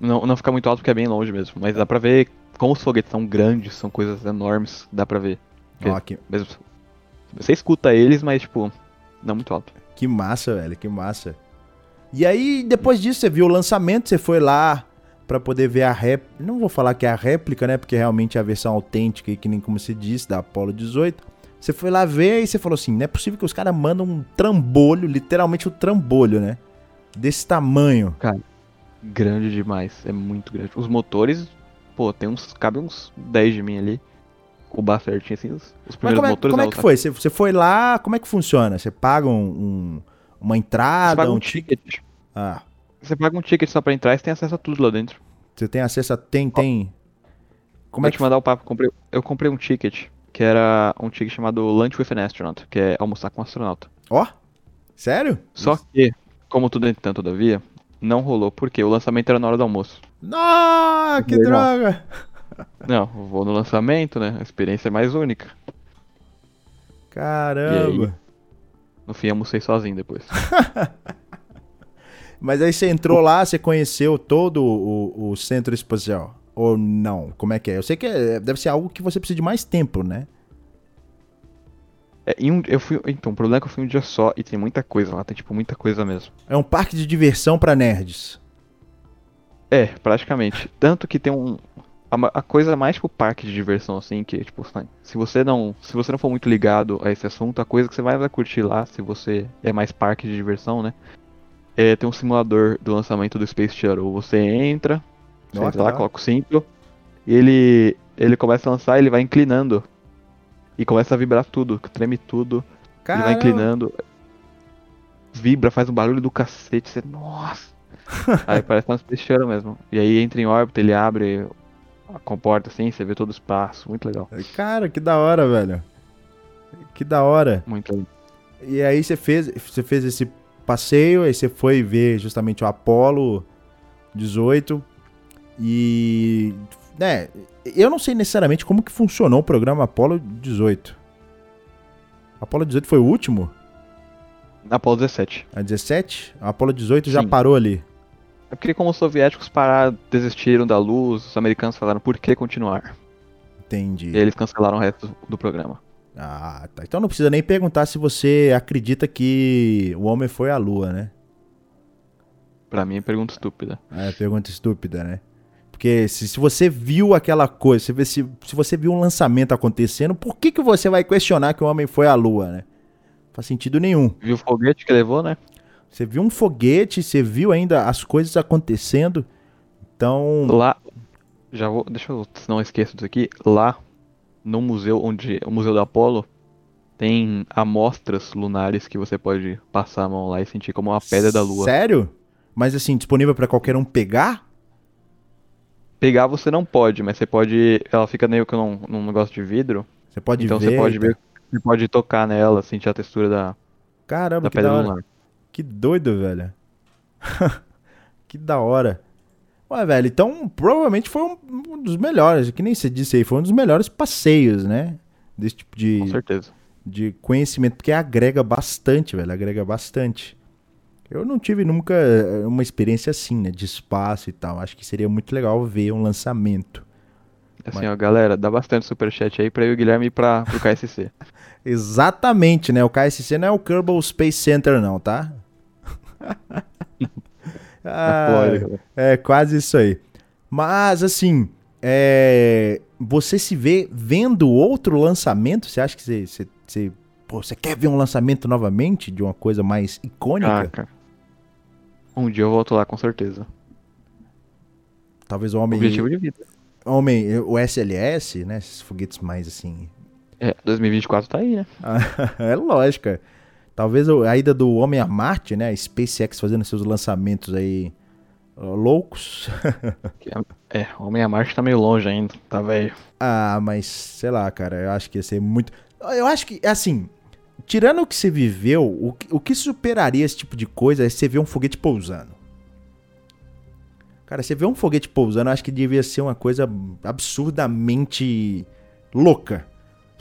Não, não fica muito alto porque é bem longe mesmo. Mas dá pra ver como os foguetes são grandes, são coisas enormes, dá pra ver. Ó, que, Mesmo, você escuta eles, mas tipo, não muito alto. que massa, velho, que massa. E aí, depois disso, você viu o lançamento, você foi lá pra poder ver a réplica. Não vou falar que é a réplica, né? Porque realmente é a versão autêntica, aí, que nem como você disse, da Apollo 18. Você foi lá ver e você falou assim: não é possível que os caras mandam um trambolho, literalmente um trambolho, né? Desse tamanho. Grande demais, é muito grande. Os motores, pô, tem uns. Cabe uns 10 de mim ali. O bar certinho, assim, os, os Mas primeiros como é, motores como é que foi? Você, você foi lá, como é que funciona? Você paga um, um- uma Você entrada, paga um um ticket? ticket. Ah, Você paga um ticket só pra entrar e você tem acesso a tudo lá dentro. você tem acesso a. Tem, tem. Como é te que. mandar o papo. Comprei, eu comprei um ticket, que era um ticket chamado Lunch with an Astronaut, que é almoçar com um astronauta. Ó? Sério? Só que, como tudo entretanto, todavia, não rolou, porque o lançamento era na hora do almoço. Não, que droga! Não, vou no lançamento, né? A experiência é mais única. Caramba. No fim, almocei sozinho depois. Mas aí você entrou lá, você conheceu todo o, o centro espacial? Ou não? Como é que é? Eu sei que é- deve ser algo que você precisa de mais tempo, né? É, um- eu fui, então, o problema é que eu fui um dia só e tem muita coisa lá, tem tipo muita coisa mesmo. É um parque de diversão pra nerds. É, praticamente. Tanto que tem um. A, a coisa mais pro parque de diversão, assim, que, tipo, se você não. Se você não for muito ligado a esse assunto, a coisa que você mais vai curtir lá, se você é mais parque de diversão, né? É ter um simulador do lançamento do Space Shuttle. Você entra, você entra lá, tá. coloca o cinto, e ele. ele começa a lançar, ele vai inclinando. E começa a vibrar tudo, treme tudo. Ele vai Caramba. inclinando. Vibra, faz um barulho do cacete. Você, nossa! aí parece um Space Shuttle mesmo. E aí entra em órbita, ele abre a comporta assim, você vê todo o espaço. Muito legal. Cara, que da hora, velho. Que da hora. Muito legal. E aí você fez, você fez esse passeio, aí você foi ver justamente o Apollo 18 e né, eu não sei necessariamente como que funcionou o programa Apollo 18. Apollo 18 foi o último? Apollo 17. A 17? A Apollo 18 já Sim. parou ali. É porque como os soviéticos pararam, desistiram da luz, os americanos falaram por que continuar. Entendi. E eles cancelaram o resto do programa. Ah, tá. Então não precisa nem perguntar se você acredita que o homem foi à lua, né? Pra mim é pergunta estúpida. É, pergunta estúpida, né? Porque se, se você viu aquela coisa, se, se, se você viu um lançamento acontecendo, por que, que você vai questionar que o homem foi à lua, né? Não faz sentido nenhum. Viu o foguete que levou, né? Você viu um foguete, você viu ainda as coisas acontecendo. Então. Lá. Já vou. Deixa eu. Não esqueço disso aqui. Lá no museu onde. O Museu do Apolo. Tem amostras lunares que você pode passar a mão lá e sentir como uma pedra da lua. Sério? Mas assim, disponível pra qualquer um pegar? Pegar você não pode, mas você pode. Ela fica meio que num, num negócio de vidro. Você pode então ver. você pode tá? ver. Você pode tocar nela, sentir a textura da, Caramba, da que da pedra hora. lunar. Que doido, velho. que da hora. Ué, velho, então provavelmente foi um, um dos melhores, que nem você disse aí, foi um dos melhores passeios, né? Desse tipo de, Com certeza. de conhecimento, porque agrega bastante, velho, agrega bastante. Eu não tive nunca eh, uma experiência assim, né, de espaço e tal. Acho que seria muito legal ver um lançamento. Assim, ó, galera, dá bastante superchat aí pra eu e o Guilherme ir pra, pro KSC. Exatamente, né? O KSC não é o Kerbal Space Center, não, tá? Ah, galera. é quase isso aí. Mas, assim, é, você se vê vendo outro lançamento? Você acha que você, você, você, pô, você quer ver um lançamento novamente de uma coisa mais icônica? Ah, cara. Um dia eu volto lá, com certeza. Talvez o homem, Objetivo de vida. homem, o SLS, né? Esses foguetes mais assim. É, 2024 tá aí, né? é lógico. É. Talvez a ida do homem a Marte, né? A SpaceX fazendo seus lançamentos aí loucos. É, é, Homem a Marte tá meio longe ainda, tá velho. Ah, mas sei lá, cara, eu acho que ia ser muito. Eu acho que, assim, tirando o que você viveu, o que, o que superaria esse tipo de coisa é você ver um foguete pousando. Cara, você ver um foguete pousando, eu acho que devia ser uma coisa absurdamente louca.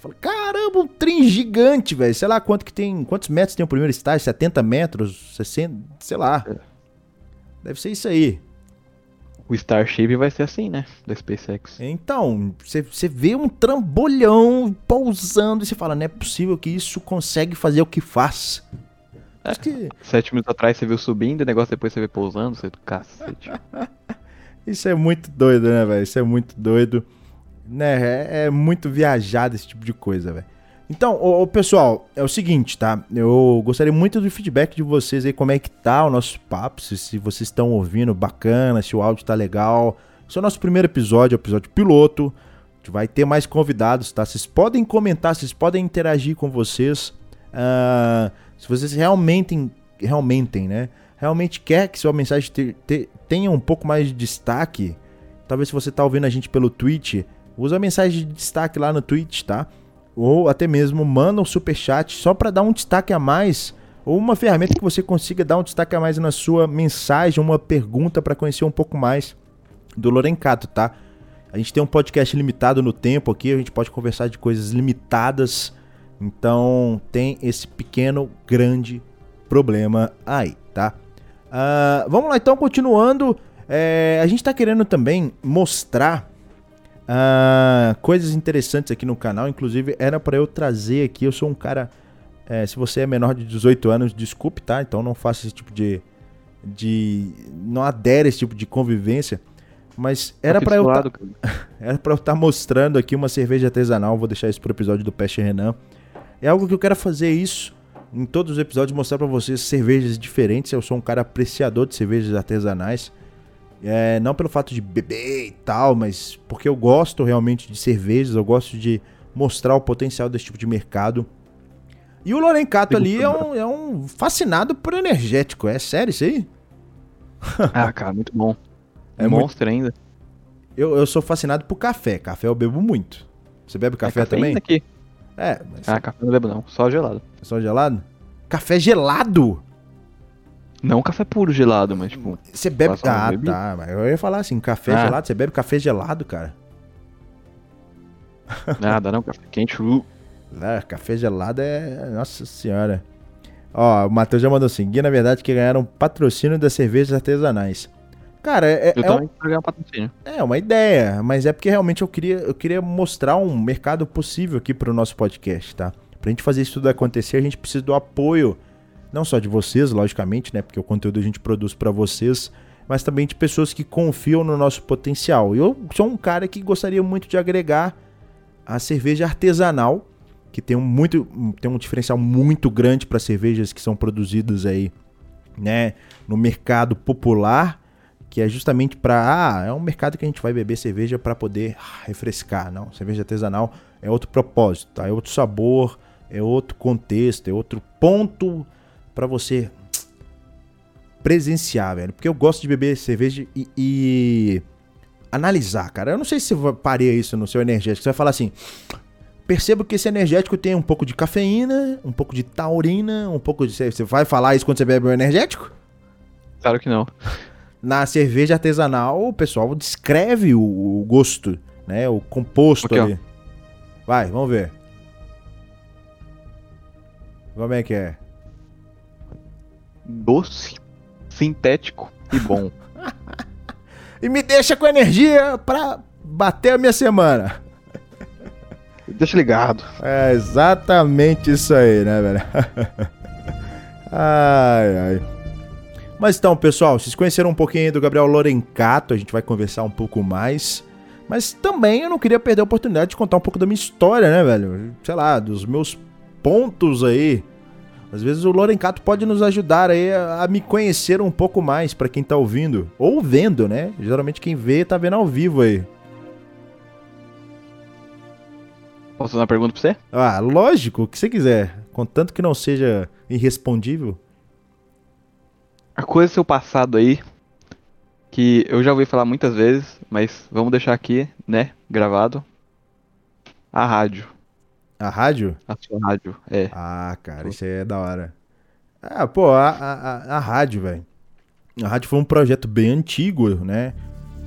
Fala, caramba, um trem gigante, velho. Sei lá quanto que tem. Quantos metros tem o primeiro estágio? 70 metros? 60? Sei lá. Deve ser isso aí. O Starship vai ser assim, né? Da SpaceX. Então, você vê um trambolhão pousando e você fala, não é possível que isso consegue fazer o que faz. Acho que Sete minutos atrás você viu subindo, o negócio depois você vê pousando, você cacete. isso é muito doido, né, velho? Isso é muito doido. Né, é, é muito viajado esse tipo de coisa, velho. Então, ô, ô, pessoal, é o seguinte, tá? Eu gostaria muito do feedback de vocês aí, como é que tá o nosso papo, se, se vocês estão ouvindo bacana, se o áudio tá legal. Esse é o nosso primeiro episódio, é o episódio piloto. A gente vai ter mais convidados, tá? Vocês podem comentar, vocês podem interagir com vocês. Ah, se vocês realmente, realmente, né? Realmente quer que sua mensagem te- te- tenha um pouco mais de destaque, talvez se você tá ouvindo a gente pelo Twitch, usa a mensagem de destaque lá no Twitch, tá? Ou até mesmo manda um superchat só para dar um destaque a mais, ou uma ferramenta que você consiga dar um destaque a mais na sua mensagem, uma pergunta para conhecer um pouco mais do Lorencato, tá? A gente tem um podcast limitado no tempo aqui, a gente pode conversar de coisas limitadas, então tem esse pequeno, grande problema aí, tá? Ah, vamos lá, então, continuando. é, a gente tá querendo também mostrar ah, coisas interessantes aqui no canal. Inclusive, era para eu trazer aqui. Eu sou um cara. é, se você é menor de 18 anos, desculpe, tá? Então não faça esse tipo de. de não adere a esse tipo de convivência. Mas era para eu tá- era pra eu estar mostrando aqui uma cerveja artesanal. Vou deixar isso pro episódio do Peste Renan. É algo que eu quero fazer isso em todos os episódios, mostrar pra vocês cervejas diferentes. Eu sou um cara apreciador de cervejas artesanais. É, não pelo fato de beber e tal, mas porque eu gosto realmente de cervejas, eu gosto de mostrar o potencial desse tipo de mercado. E o Lorencato ali é um, é um fascinado por energético, é sério isso aí? Ah, cara, muito bom. É É muito- monstro ainda. Eu, eu sou fascinado por café, café eu bebo muito. Você bebe café, é também? ainda Aqui. É, mas Ah, café não bebo não, só gelado. é só gelado? Café gelado? Não café puro gelado, mas tipo, Você bebe. Ah, tá. Eu ia falar assim, café Ah. gelado. Você bebe café gelado, cara? nada não, café quente. Uh, Ah, café gelado é. Nossa senhora. Ó, o Matheus já mandou assim: Gui, na verdade, que ganharam patrocínio das cervejas artesanais. Cara, é, Eu é, também quero ganhar um patrocínio. é uma ideia, mas é porque realmente eu queria, eu queria mostrar um mercado possível aqui pro nosso podcast, tá? Pra gente fazer isso tudo acontecer, a gente precisa do apoio, não só de vocês, logicamente, né? Porque o conteúdo a gente produz pra vocês, mas também de pessoas que confiam no nosso potencial. Eu sou um cara que gostaria muito de agregar a cerveja artesanal, que tem um, muito, tem um diferencial muito grande para cervejas que são produzidas aí, né, no mercado popular, que é justamente para, ah, é um mercado que a gente vai beber cerveja para poder refrescar, não. Cerveja artesanal é outro propósito, tá? É outro sabor, é outro contexto, é outro ponto para você presenciar, velho. Porque eu gosto de beber cerveja e, e analisar, cara. Eu não sei se você pareia isso no seu energético. Você vai falar assim: percebo que esse energético tem um pouco de cafeína, um pouco de taurina, um pouco de. Você vai falar isso quando você bebe o energético? Claro que não. Na cerveja artesanal, o pessoal descreve o, gosto, né? O composto Aqui, ó. ali. Vai, vamos ver. Como é que é? Doce, sintético e bom. E me deixa com energia pra bater a minha semana. Deixa ligado. É exatamente isso aí, né, velho? ai, ai. Mas então, pessoal, vocês conheceram um pouquinho do Gabriel Lorencato, a gente vai conversar um pouco mais. Mas também eu não queria perder a oportunidade de contar um pouco da minha história, né, velho? Sei lá, dos meus pontos aí. Às vezes o Lorencato pode nos ajudar aí a, a me conhecer um pouco mais pra quem tá ouvindo. Ou vendo, né? Geralmente quem vê tá vendo ao vivo aí. Posso fazer uma pergunta pra você? Ah, lógico, o que você quiser. Contanto que não seja irrespondível. A coisa do seu passado aí, que eu já ouvi falar muitas vezes, mas vamos deixar aqui, né, gravado. A rádio. A rádio? A sua rádio, é. Ah, cara, isso aí é da hora. Ah, pô, a, a, a- rádio, velho. A rádio foi um projeto bem antigo, né?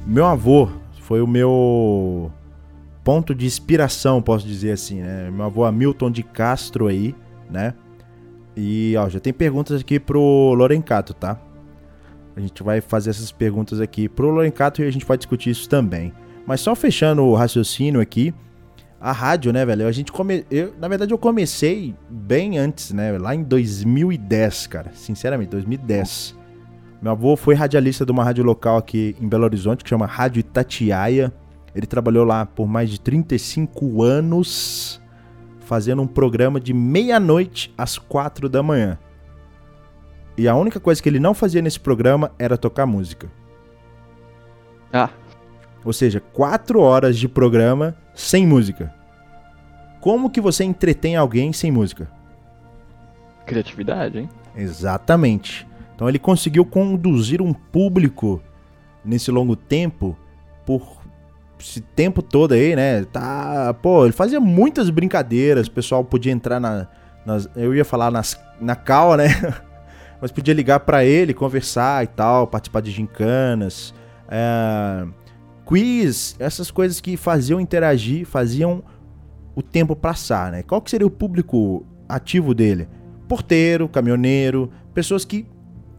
Meu avô foi o meu ponto de inspiração, posso dizer assim, né? Meu avô Hamilton de Castro aí, né? E, ó, já tem perguntas aqui pro Lorencato, tá? A gente vai fazer essas perguntas aqui pro Lorencato e a gente vai discutir isso também. Mas só fechando o raciocínio aqui, a rádio, né, velho? A gente come... eu, na verdade, eu comecei bem antes, né? Lá em 2010, cara. Sinceramente, 2010. Meu avô foi radialista de uma rádio local aqui em Belo Horizonte, que chama Rádio Itatiaia. Ele trabalhou lá por mais de 35 anos, fazendo um programa de meia-noite às quatro da manhã. E a única coisa que ele não fazia nesse programa era tocar música. Ah, Ou seja, quatro horas de programa sem música. Como que você entretém alguém sem música? criatividade, hein? Exatamente. Então ele conseguiu conduzir um público nesse longo tempo por esse tempo todo aí, né? Tá, pô, ele fazia muitas brincadeiras, o pessoal podia entrar na nas, eu ia falar nas, na cal, né? Mas podia ligar pra ele, conversar e tal, participar de gincanas, é, quiz, essas coisas que faziam interagir, faziam o tempo passar, né? Qual que seria o público ativo dele? Porteiro, caminhoneiro, pessoas que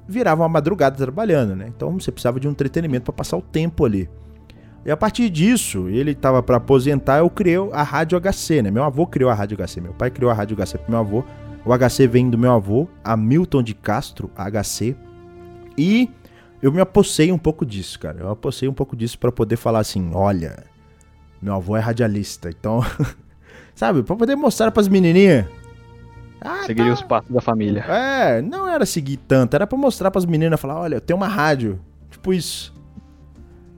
viravam a madrugada trabalhando, né? Então você precisava de um entretenimento para passar o tempo ali. E a partir disso, ele estava para aposentar, eu criei a Rádio HC, né? Meu avô criou a Rádio HC, meu pai criou a Rádio HC pro meu avô. O HC vem do meu avô, Hamilton de Castro, HC. E eu me apossei um pouco disso, cara. Eu apossei um pouco disso para poder falar assim, olha, meu avô é radialista, então, sabe, para poder mostrar para as menininhas. Ah, Seguiria os passos da família. é, não era seguir tanto, era pra mostrar pras meninas, falar, olha, eu tenho uma rádio. Tipo isso.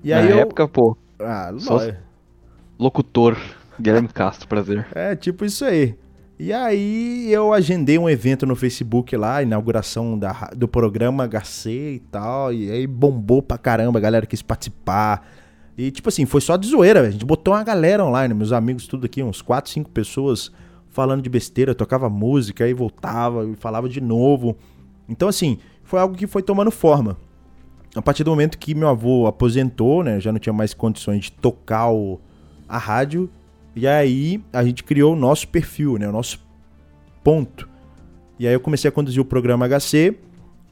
E Na aí eu... época, pô, Ah, Só- locutor, Guilherme Castro, prazer. É, tipo isso aí. E aí eu agendei um evento no Facebook lá, inauguração da, do programa HC e tal, e aí bombou pra caramba, a galera quis participar. E tipo assim, foi só de zoeira, a gente botou uma galera online, meus amigos tudo aqui, uns 4, 5 pessoas falando de besteira, tocava música, aí voltava e falava de novo. Então assim, foi algo que foi tomando forma. A partir do momento que meu avô aposentou, né, já não tinha mais condições de tocar o, a rádio, e aí a gente criou o nosso perfil, né? O nosso ponto. E aí eu comecei a conduzir o programa HC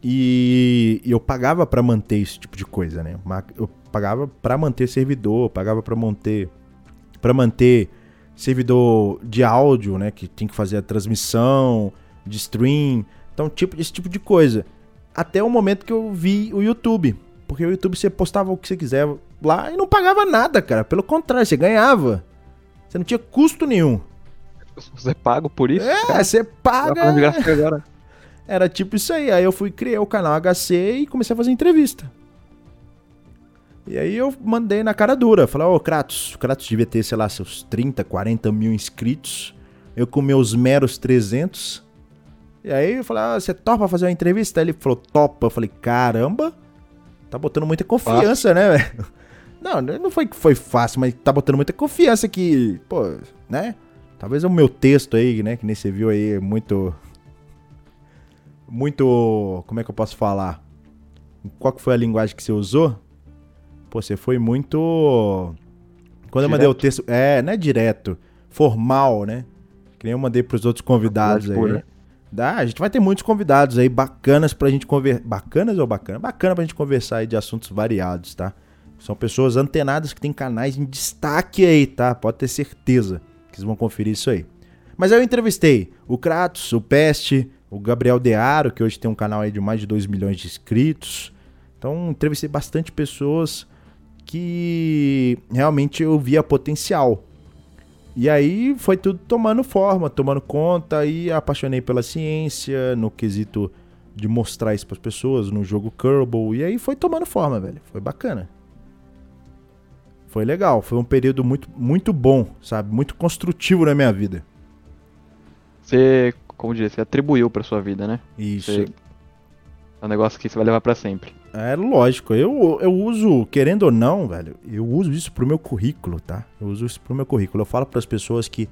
E, eu pagava pra manter esse tipo de coisa, né? Eu pagava pra manter servidor, pagava pra manter para manter servidor de áudio, né, que tem que fazer a transmissão de stream, então tipo esse tipo de coisa. Até o momento que eu vi o YouTube, porque o YouTube você postava o que você quiser lá e não pagava nada, cara. Pelo contrário, você ganhava. Você não tinha custo nenhum. Você é pago por isso? É, você Tá falando de paga. graça agora. Era tipo isso aí. Aí eu fui criar o canal HC e comecei a fazer entrevista. E aí eu mandei na cara dura. Falei, ô Kratos, o Kratos devia ter, sei lá, seus 30, 40 mil inscritos. Eu com meus meros 300. E aí eu falei, ah, você topa fazer uma entrevista? Aí ele falou, topa. Eu falei, caramba, tá botando muita confiança, né, velho? Não, não foi que foi fácil, mas tá botando muita confiança que, pô, né? Talvez o meu texto aí, né, que nem você viu aí, muito muito. Como é que eu posso falar? Qual que foi a linguagem que você usou? Pô, você foi muito. Quando eu mandei o texto. É, não é direto. Formal, né? Que nem eu mandei pros outros convidados aí. Pura. Dá, a gente vai ter muitos convidados aí bacanas pra gente conversar. Bacanas ou bacana? Bacana pra gente conversar aí de assuntos variados, tá? São pessoas antenadas que têm canais em destaque aí, tá? Pode ter certeza que vocês vão conferir isso aí. Mas eu entrevistei o Kratos, o Peste, o Gabriel Dearo, que hoje tem um canal aí de mais de 2 milhões de inscritos. Então, entrevistei bastante pessoas que realmente eu via potencial. E aí foi tudo tomando forma, tomando conta e apaixonei pela ciência, no quesito de mostrar isso para as pessoas, no jogo Kerbal. E aí foi tomando forma, velho. Foi bacana. Foi legal, foi um período muito, muito bom, sabe? Muito construtivo na minha vida. Você, como dizer, você atribuiu pra sua vida, né? Isso. Você- É um negócio que você vai levar pra sempre. É lógico, eu, eu uso, querendo ou não, velho, eu uso isso pro meu currículo, tá? Eu uso isso pro meu currículo. Eu falo pras pessoas que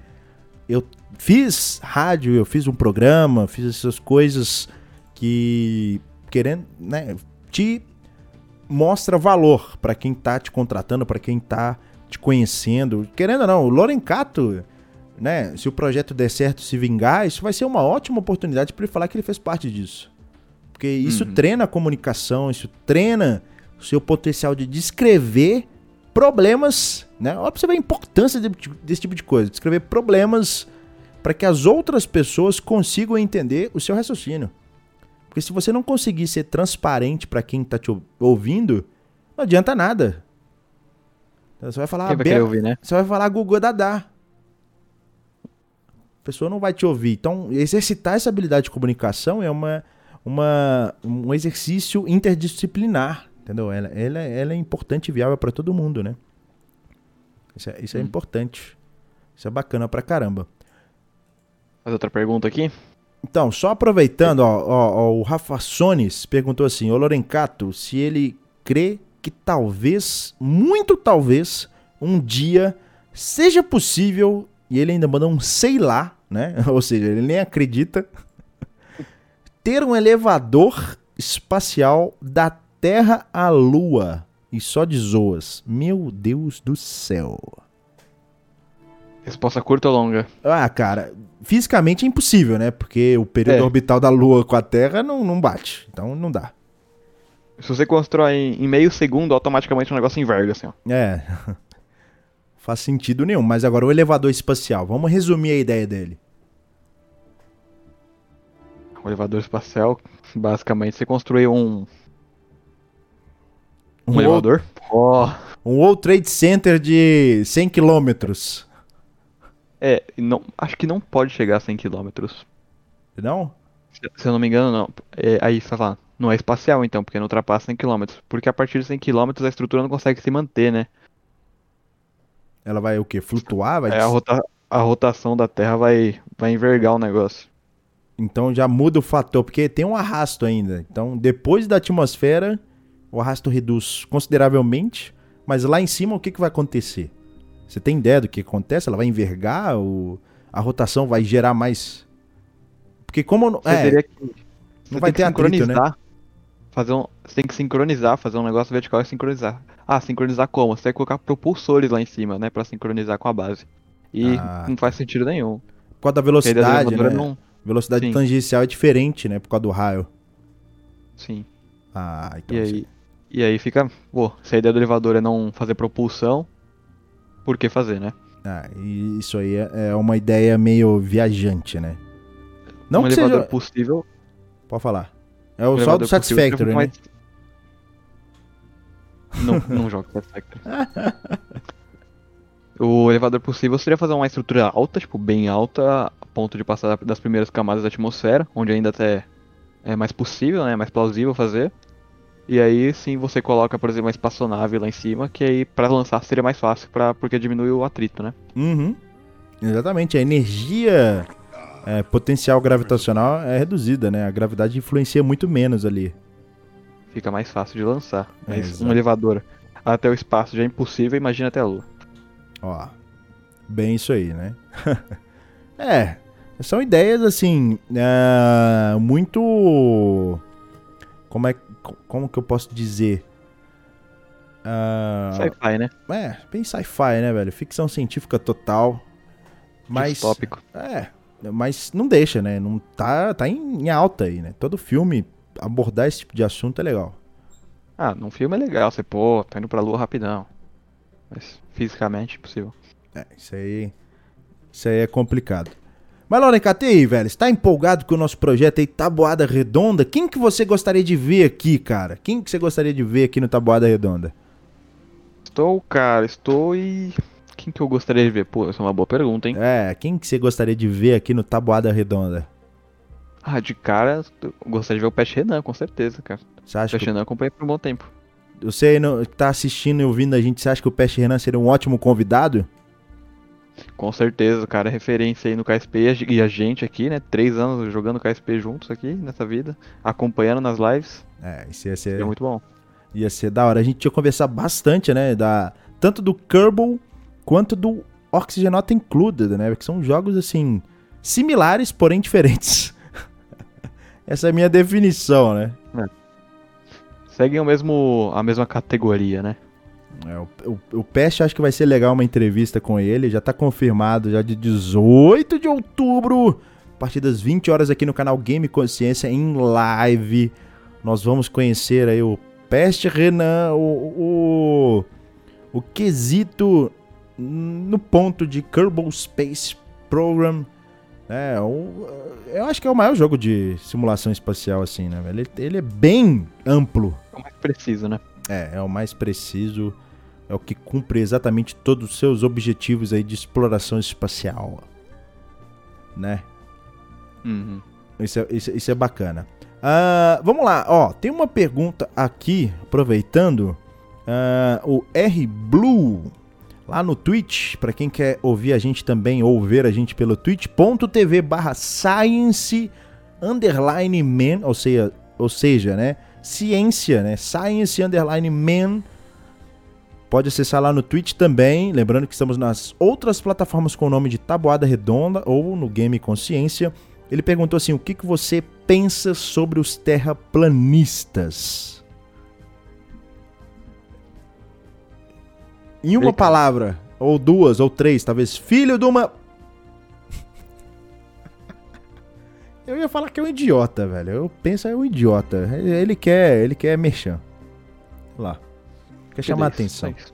eu fiz rádio, eu fiz um programa, fiz essas coisas que, querendo, né, te mostra valor pra quem tá te contratando, pra quem tá te conhecendo. Querendo ou não, o Lorencato, né, se o projeto der certo, se vingar, isso vai ser uma ótima oportunidade pra ele falar que ele fez parte disso. Porque isso Uhum. treina a comunicação, isso treina o seu potencial de descrever problemas, né? Olha pra você ver a importância de- desse tipo de coisa. Descrever problemas para que as outras pessoas consigam entender o seu raciocínio. Porque se você não conseguir ser transparente para quem tá te ou- ouvindo, não adianta nada. Então, Você vai falar, Quem vai "Be- querer ouvir, né? você vai falar Gugu Dadá. A pessoa não vai te ouvir. Então, exercitar essa habilidade de comunicação é uma, uma, um exercício interdisciplinar, entendeu? Ela, ela, ela é importante e viável para todo mundo, né? Isso é, isso é Hum. importante. Isso é bacana pra caramba. Faz outra pergunta aqui. Então, só aproveitando, ó, ó, ó, o Rafa Sones perguntou assim, ô Lorencato, se ele crê que talvez, muito talvez, um dia seja possível, e ele ainda mandou um sei lá, né? Ou seja, ele nem acredita, ter um elevador espacial da Terra à Lua e só de zoas. Meu Deus do céu. Resposta curta ou longa? Ah, cara, fisicamente é impossível, né? Porque o período É. orbital da Lua com a Terra não, não bate. Então não dá. Se você constrói em meio segundo, automaticamente o negócio enverga, assim, ó. É. Faz sentido nenhum. Mas agora o elevador espacial. Vamos resumir a ideia dele. O elevador espacial, basicamente, você construiu um, um, Um, elevador. Ó. um World Trade Center de 100 quilômetros. É, não, acho que não pode chegar a 100 km. Não? Se, se eu não me engano, não. É, aí, sei lá, não é espacial então, porque não ultrapassa 100 km. Porque a partir de 100 km a estrutura não consegue se manter, né? Ela vai o quê? Flutuar? Vai É, a, rota, a rotação da Terra vai, vai envergar o negócio. Então já muda o fator, porque tem um arrasto ainda. Então, depois da atmosfera, o arrasto reduz consideravelmente. Mas lá em cima, o que, que vai acontecer? Você tem ideia do que acontece? Ela vai envergar? O... A rotação vai gerar mais. Porque como. Você É, que, não você vai tem ter que atrito, né? sincronizar. Fazer um, você tem que sincronizar, fazer um negócio vertical e sincronizar. Ah, sincronizar como? Você vai colocar propulsores lá em cima, né? Pra sincronizar com a base. E Ah, não faz sentido nenhum. Por causa da velocidade, né? não- Velocidade Sim. tangencial é diferente, né? Por causa do raio. Sim. Ah, então. E aí, e aí fica, pô, se a ideia do elevador é não fazer propulsão, por que fazer, né? Ah, e isso aí é é uma ideia meio viajante, né? Não um que elevador seja. possível. Pode falar. É o um só do Satisfactory, né? Não, não jogo Satisfactory. O elevador possível seria fazer uma estrutura alta, tipo, bem alta, a ponto de passar das primeiras camadas da atmosfera, onde ainda até é mais possível, né? Mais plausível fazer. E aí sim você coloca, por exemplo, uma espaçonave lá em cima, que aí pra lançar seria mais fácil, pra, porque diminui o atrito, né? Uhum. Exatamente. A energia é, potencial gravitacional é reduzida, né? A gravidade influencia muito menos ali. Fica mais fácil de lançar. É, Mas exato. um elevador até o espaço já é impossível, imagina até a Lua. Ó, bem isso aí, né? é, são ideias assim, é, muito. Como é como que eu posso dizer? Ah, Sci-fi, né? é, bem sci-fi, né, velho? Ficção científica total. Mas Distópico. é, mas não deixa, né? Não tá tá em, em alta aí, né? Todo filme abordar esse tipo de assunto é legal. Ah, num filme é legal, você, pô, tá indo pra Lua rapidão. Mas fisicamente impossível. É, isso aí. Isso aí é complicado. Mas Lorencato, e aí, velho? Você tá empolgado com o nosso projeto aí, Taboada Redonda? Quem que você gostaria de ver aqui, cara? Quem que você gostaria de ver aqui no Taboada Redonda? Estou, cara, estou e. Quem que eu gostaria de ver? Pô, essa é uma boa pergunta, hein? É, quem que você gostaria de ver aqui no Taboada Redonda? Ah, de cara, eu gostaria de ver o Pet Renan, com certeza, cara. Você O acha Pet que Renan acompanha por um bom tempo. você aí que tá assistindo e ouvindo a gente, você acha que o Peste Renan seria um ótimo convidado? Com certeza, cara, é referência aí no KSP e a ge- a gente aqui, né? Três anos jogando KSP juntos aqui nessa vida, acompanhando nas lives. É, isso ia ser, É muito bom. ia ser da hora. A gente ia conversar bastante, né? Da, tanto do Kerbal quanto do Oxygenota Included, né? Que são jogos, assim, similares, porém diferentes. Essa é a minha definição, né? Seguem o mesmo, a mesma categoria, né? É, o, o, o Peste acho que vai ser legal uma entrevista com ele. Já tá confirmado já de 18 de outubro, a partir das 20 horas aqui no canal Game Consciência em live. Nós vamos conhecer aí o Peste Renan, o, o, o quesito no ponto de Kerbal Space Program. É, o, eu acho que é o maior jogo de simulação espacial, assim, né, velho? Ele, ele é bem amplo. É o mais preciso, né? É, é o mais preciso, é o que cumpre exatamente todos os seus objetivos aí de exploração espacial. Né? Uhum. Isso é, isso, isso é bacana. Ah, vamos lá, ó, tem uma pergunta aqui, aproveitando, ah, o R Blue lá no Twitch, para quem quer ouvir a gente também ou ver a gente pelo twitch.tv barra science underline man, ou seja, ou seja, né, ciência, né, science underline man, pode acessar lá no Twitch também, lembrando que estamos nas outras plataformas com o nome de Tabuada Redonda ou no Game Consciência. Ele perguntou assim, o que, que você pensa sobre os terraplanistas? Em uma Eita. palavra, ou duas, ou três, talvez, filho de uma... Eu ia falar que é um idiota, velho. Eu penso é um idiota. Ele quer, ele quer mexer. Lá. Quer chamar Beleza, atenção.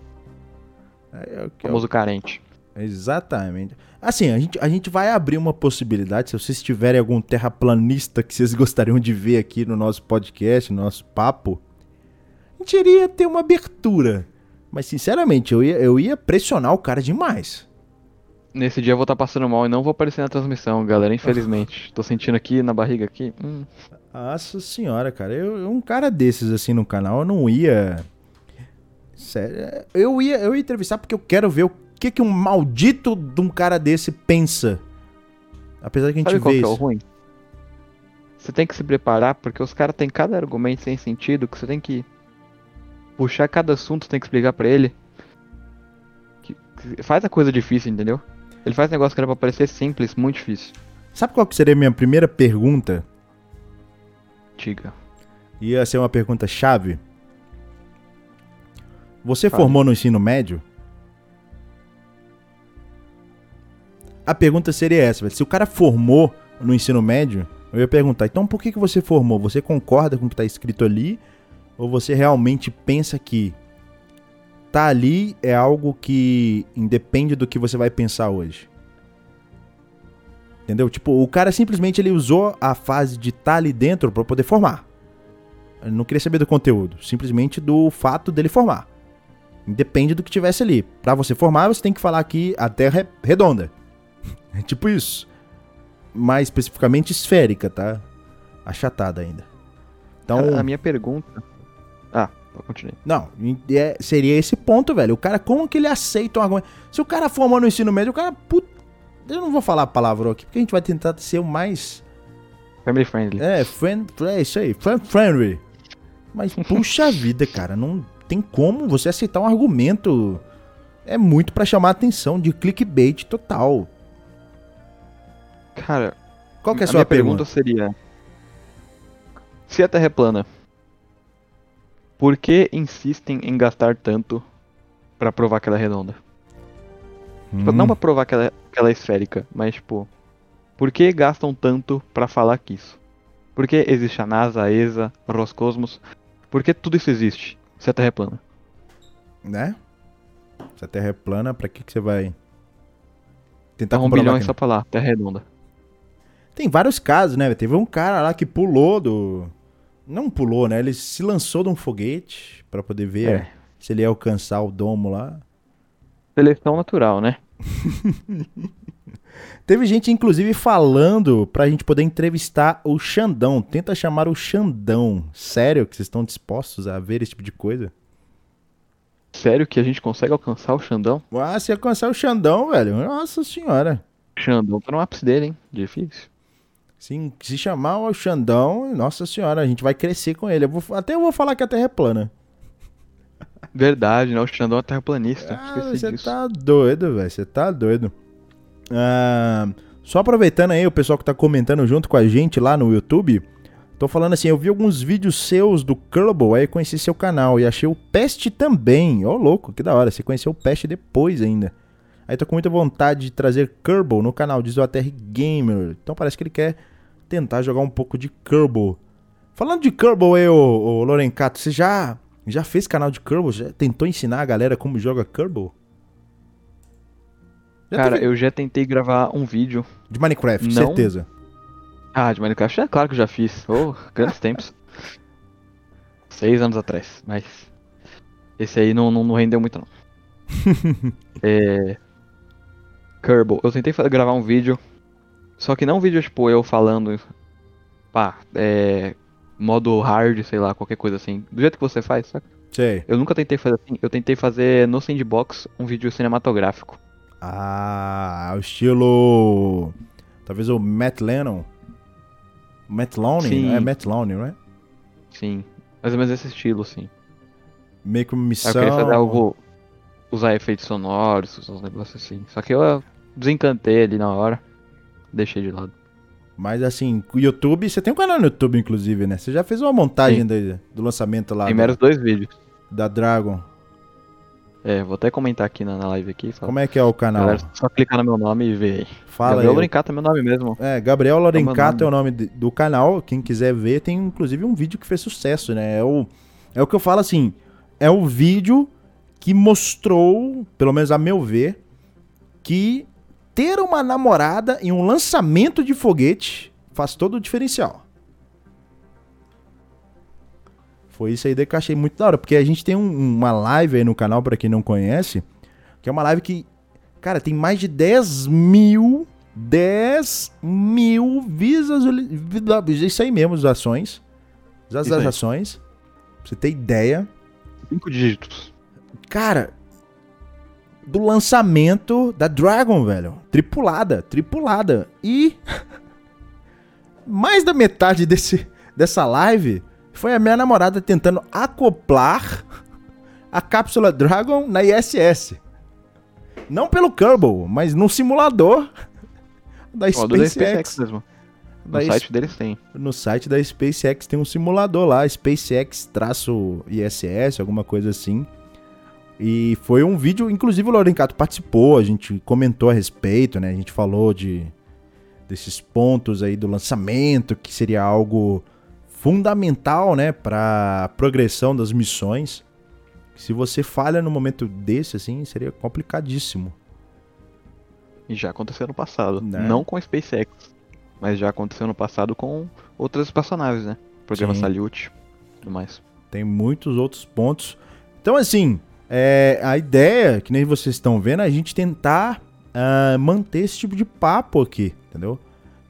é. É, eu- Famoso carente. Exatamente. Assim, a gente, a gente vai abrir uma possibilidade. Se vocês tiverem algum terraplanista que vocês gostariam de ver aqui no nosso podcast, no nosso papo, a gente iria ter uma abertura. Mas, sinceramente, eu ia, eu ia pressionar o cara demais. Nesse dia eu vou estar passando mal e não vou aparecer na transmissão, galera, infelizmente. Tô sentindo aqui na barriga aqui. Hum, Nossa senhora, cara. Eu, eu- um cara desses assim no canal, eu não ia. Sério. Eu ia, eu ia entrevistar porque eu quero ver o que, que um maldito de um cara desse pensa. Apesar que a gente Sabe qual vê que é o isso. ruim? Você tem que se preparar porque os caras têm cada argumento sem sentido que você tem que puxar cada assunto, tem que explicar pra ele. Que- que faz a coisa difícil, entendeu? Ele faz negócio que era pra parecer simples, muito difícil. Sabe qual que seria a minha primeira pergunta? Diga. Ia ser uma pergunta chave. Você Fale. formou no ensino médio? A pergunta seria essa, velho. Se o cara formou no ensino médio, Eu ia perguntar, então por que, que você formou? Você concorda com o que está escrito ali? Ou você realmente pensa que tá ali é algo que independe do que você vai pensar hoje? Entendeu? Tipo, o cara simplesmente ele usou a fase de estar tá ali dentro para poder formar. Ele não queria saber do conteúdo, simplesmente do fato dele formar. Independe do que tivesse ali. Para você formar, você tem que falar que a Terra é redonda. É tipo isso. Mais especificamente esférica, tá? Achatada ainda. Então, a, a minha pergunta. Ah, continue. Não, é, seria esse ponto, velho. O cara, como que ele aceita um argumento? Se o cara formou no ensino médio, o cara. Put... Eu não vou falar a palavra aqui, porque a gente vai tentar ser o mais. Family friendly. É, friend, é isso aí, friend friendly. Mas, puxa vida, cara, não tem como você aceitar um argumento. É muito para chamar a atenção, de clickbait total. Cara, qual que é a, sua pergunta? pergunta seria: Se a Terra é plana, por que insistem em gastar tanto para provar que ela é redonda? Tipo, hum. Tipo, não pra provar que ela, é, que ela é esférica, mas tipo, por que gastam tanto para falar que isso? Por que existe a NASA, a ESA, Roscosmos? Por que tudo isso existe se a Terra é plana? Né? Se a Terra é plana, pra que, que você vai tentar Dá um bilhão só pra lá, Terra é redonda. Tem vários casos, né? Teve um cara lá que pulou do. Não pulou, né? Ele se lançou de um foguete para poder ver é. se ele ia alcançar o domo lá. Seleção natural, né? Teve gente, inclusive, falando pra gente poder entrevistar o Xandão. Tenta chamar o Xandão. Sério que vocês estão dispostos a ver esse tipo de coisa? Sério que a gente consegue alcançar o Xandão? Ah, se alcançar o Xandão, velho. Nossa senhora. Xandão tá no ápice dele, hein? Difícil. Sim, se chamar o Xandão, nossa senhora, a gente vai crescer com ele. Eu vou, até eu vou falar que a Terra é plana. Verdade, né? O Xandão é terraplanista. Ah, você tá doido, velho. Você tá doido. Só aproveitando aí o pessoal que tá comentando junto com a gente lá no YouTube. Tô falando assim, eu vi alguns vídeos seus do Kerbal, aí conheci seu canal e achei o Pest também. Ó, oh, louco, que da hora. Você conheceu o Pest depois ainda. Aí tô com muita vontade de trazer Kerbal no canal, diz o ATR Gamer. Então parece que ele quer tentar jogar um pouco de Kerbal. Falando de Kerbal aí, ô, ô Lorencato, você já, já fez canal de Kerbal? Já tentou ensinar a galera como joga Kerbal? Já Cara, teve... eu já tentei gravar um vídeo. De Minecraft, Não... certeza. Ah, de Minecraft é claro que eu já fiz. Oh, grandes tempos. Seis anos atrás, mas. Esse aí não, não, não rendeu muito, não. é. Kerbal. Eu tentei gravar um vídeo só que não um vídeo, tipo, eu falando, pá, é, modo hard, sei lá, qualquer coisa assim. Do jeito que você faz, saca? Sei. Eu nunca tentei fazer assim. Eu tentei fazer no Sandbox um vídeo cinematográfico. Ah, o estilo. Talvez o Matt Lennon. Matt Lowney? Sim. Não é Matt Lowney, não é? Sim. Mais ou menos esse estilo, sim. Meio que uma missão. Eu queria fazer algo. Usar efeitos sonoros, uns negócios assim. Só que eu desencantei ali na hora deixei de lado. Mas assim, o YouTube, você tem um canal no YouTube, inclusive, né? Você já fez uma montagem do, do, lançamento lá. Primeiro dois vídeos. Da Dragon. É, vou até comentar aqui na, na live aqui. Fala. Como é que é o canal? Galera, só clicar no meu nome e ver aí. Fala Gabriel aí. Lorencato é meu nome mesmo. É, Gabriel Lorencato é o nome, é o nome do canal. Quem quiser ver, tem inclusive um vídeo que fez sucesso, né? É o, é o que eu falo assim, é o vídeo que mostrou, pelo menos a meu ver, que ter uma namorada em um lançamento de foguete faz todo o diferencial. Foi isso aí que eu achei muito da hora, porque a gente tem um, uma live aí no canal, para quem não conhece, que é uma live que, cara, tem mais de 10 mil, 10 mil visas, isso aí mesmo, as ações, as ações, pra você ter ideia. Cinco dígitos. Cara, do lançamento da Dragon, velho. Tripulada, tripulada. E mais da metade desse, dessa live foi a minha namorada tentando acoplar a cápsula Dragon na ISS. Não pelo Kerbal, mas no simulador da SpaceX. Da SpaceX mesmo. No da site deles tem. No site da SpaceX tem um simulador lá, SpaceX-ISS, alguma coisa assim. E foi um vídeo, inclusive o Lorencato participou, a gente comentou a respeito, né? A gente falou de desses pontos aí do lançamento, que seria algo fundamental, né, para progressão das missões. Se você falha no momento desse, assim, seria complicadíssimo. E já aconteceu no passado. Né? Não com a SpaceX, mas já aconteceu no passado com outras espaçonaves, né? Programa Sim. Salyut e tudo mais. Tem muitos outros pontos. Então, assim, é, a ideia, que nem vocês estão vendo, é a gente tentar uh, manter esse tipo de papo aqui, entendeu?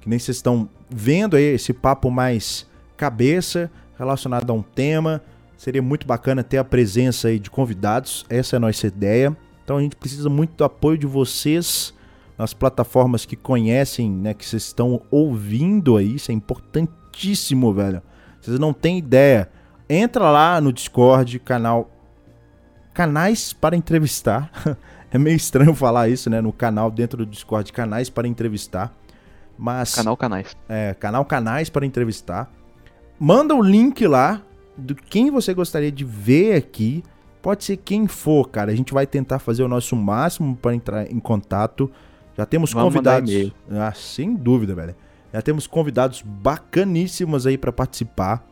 Que nem vocês estão vendo aí esse papo mais cabeça relacionado a um tema. Seria muito bacana ter a presença aí de convidados. Essa é a nossa ideia. Então a gente precisa muito do apoio de vocês nas plataformas que conhecem, né, que vocês estão ouvindo aí. Isso é importantíssimo, velho. Vocês não têm ideia. Entra lá no Discord, canal canais para entrevistar. é meio estranho falar isso, né, no canal dentro do Discord, canais para entrevistar. Mas canal canais. É, canal canais para entrevistar. Manda o link lá do quem você gostaria de ver aqui. Pode ser quem for, cara. A gente vai tentar fazer o nosso máximo para entrar em contato. Já temos Vamos convidados. Ah, sem dúvida, velho. Já temos convidados bacaníssimos aí para participar.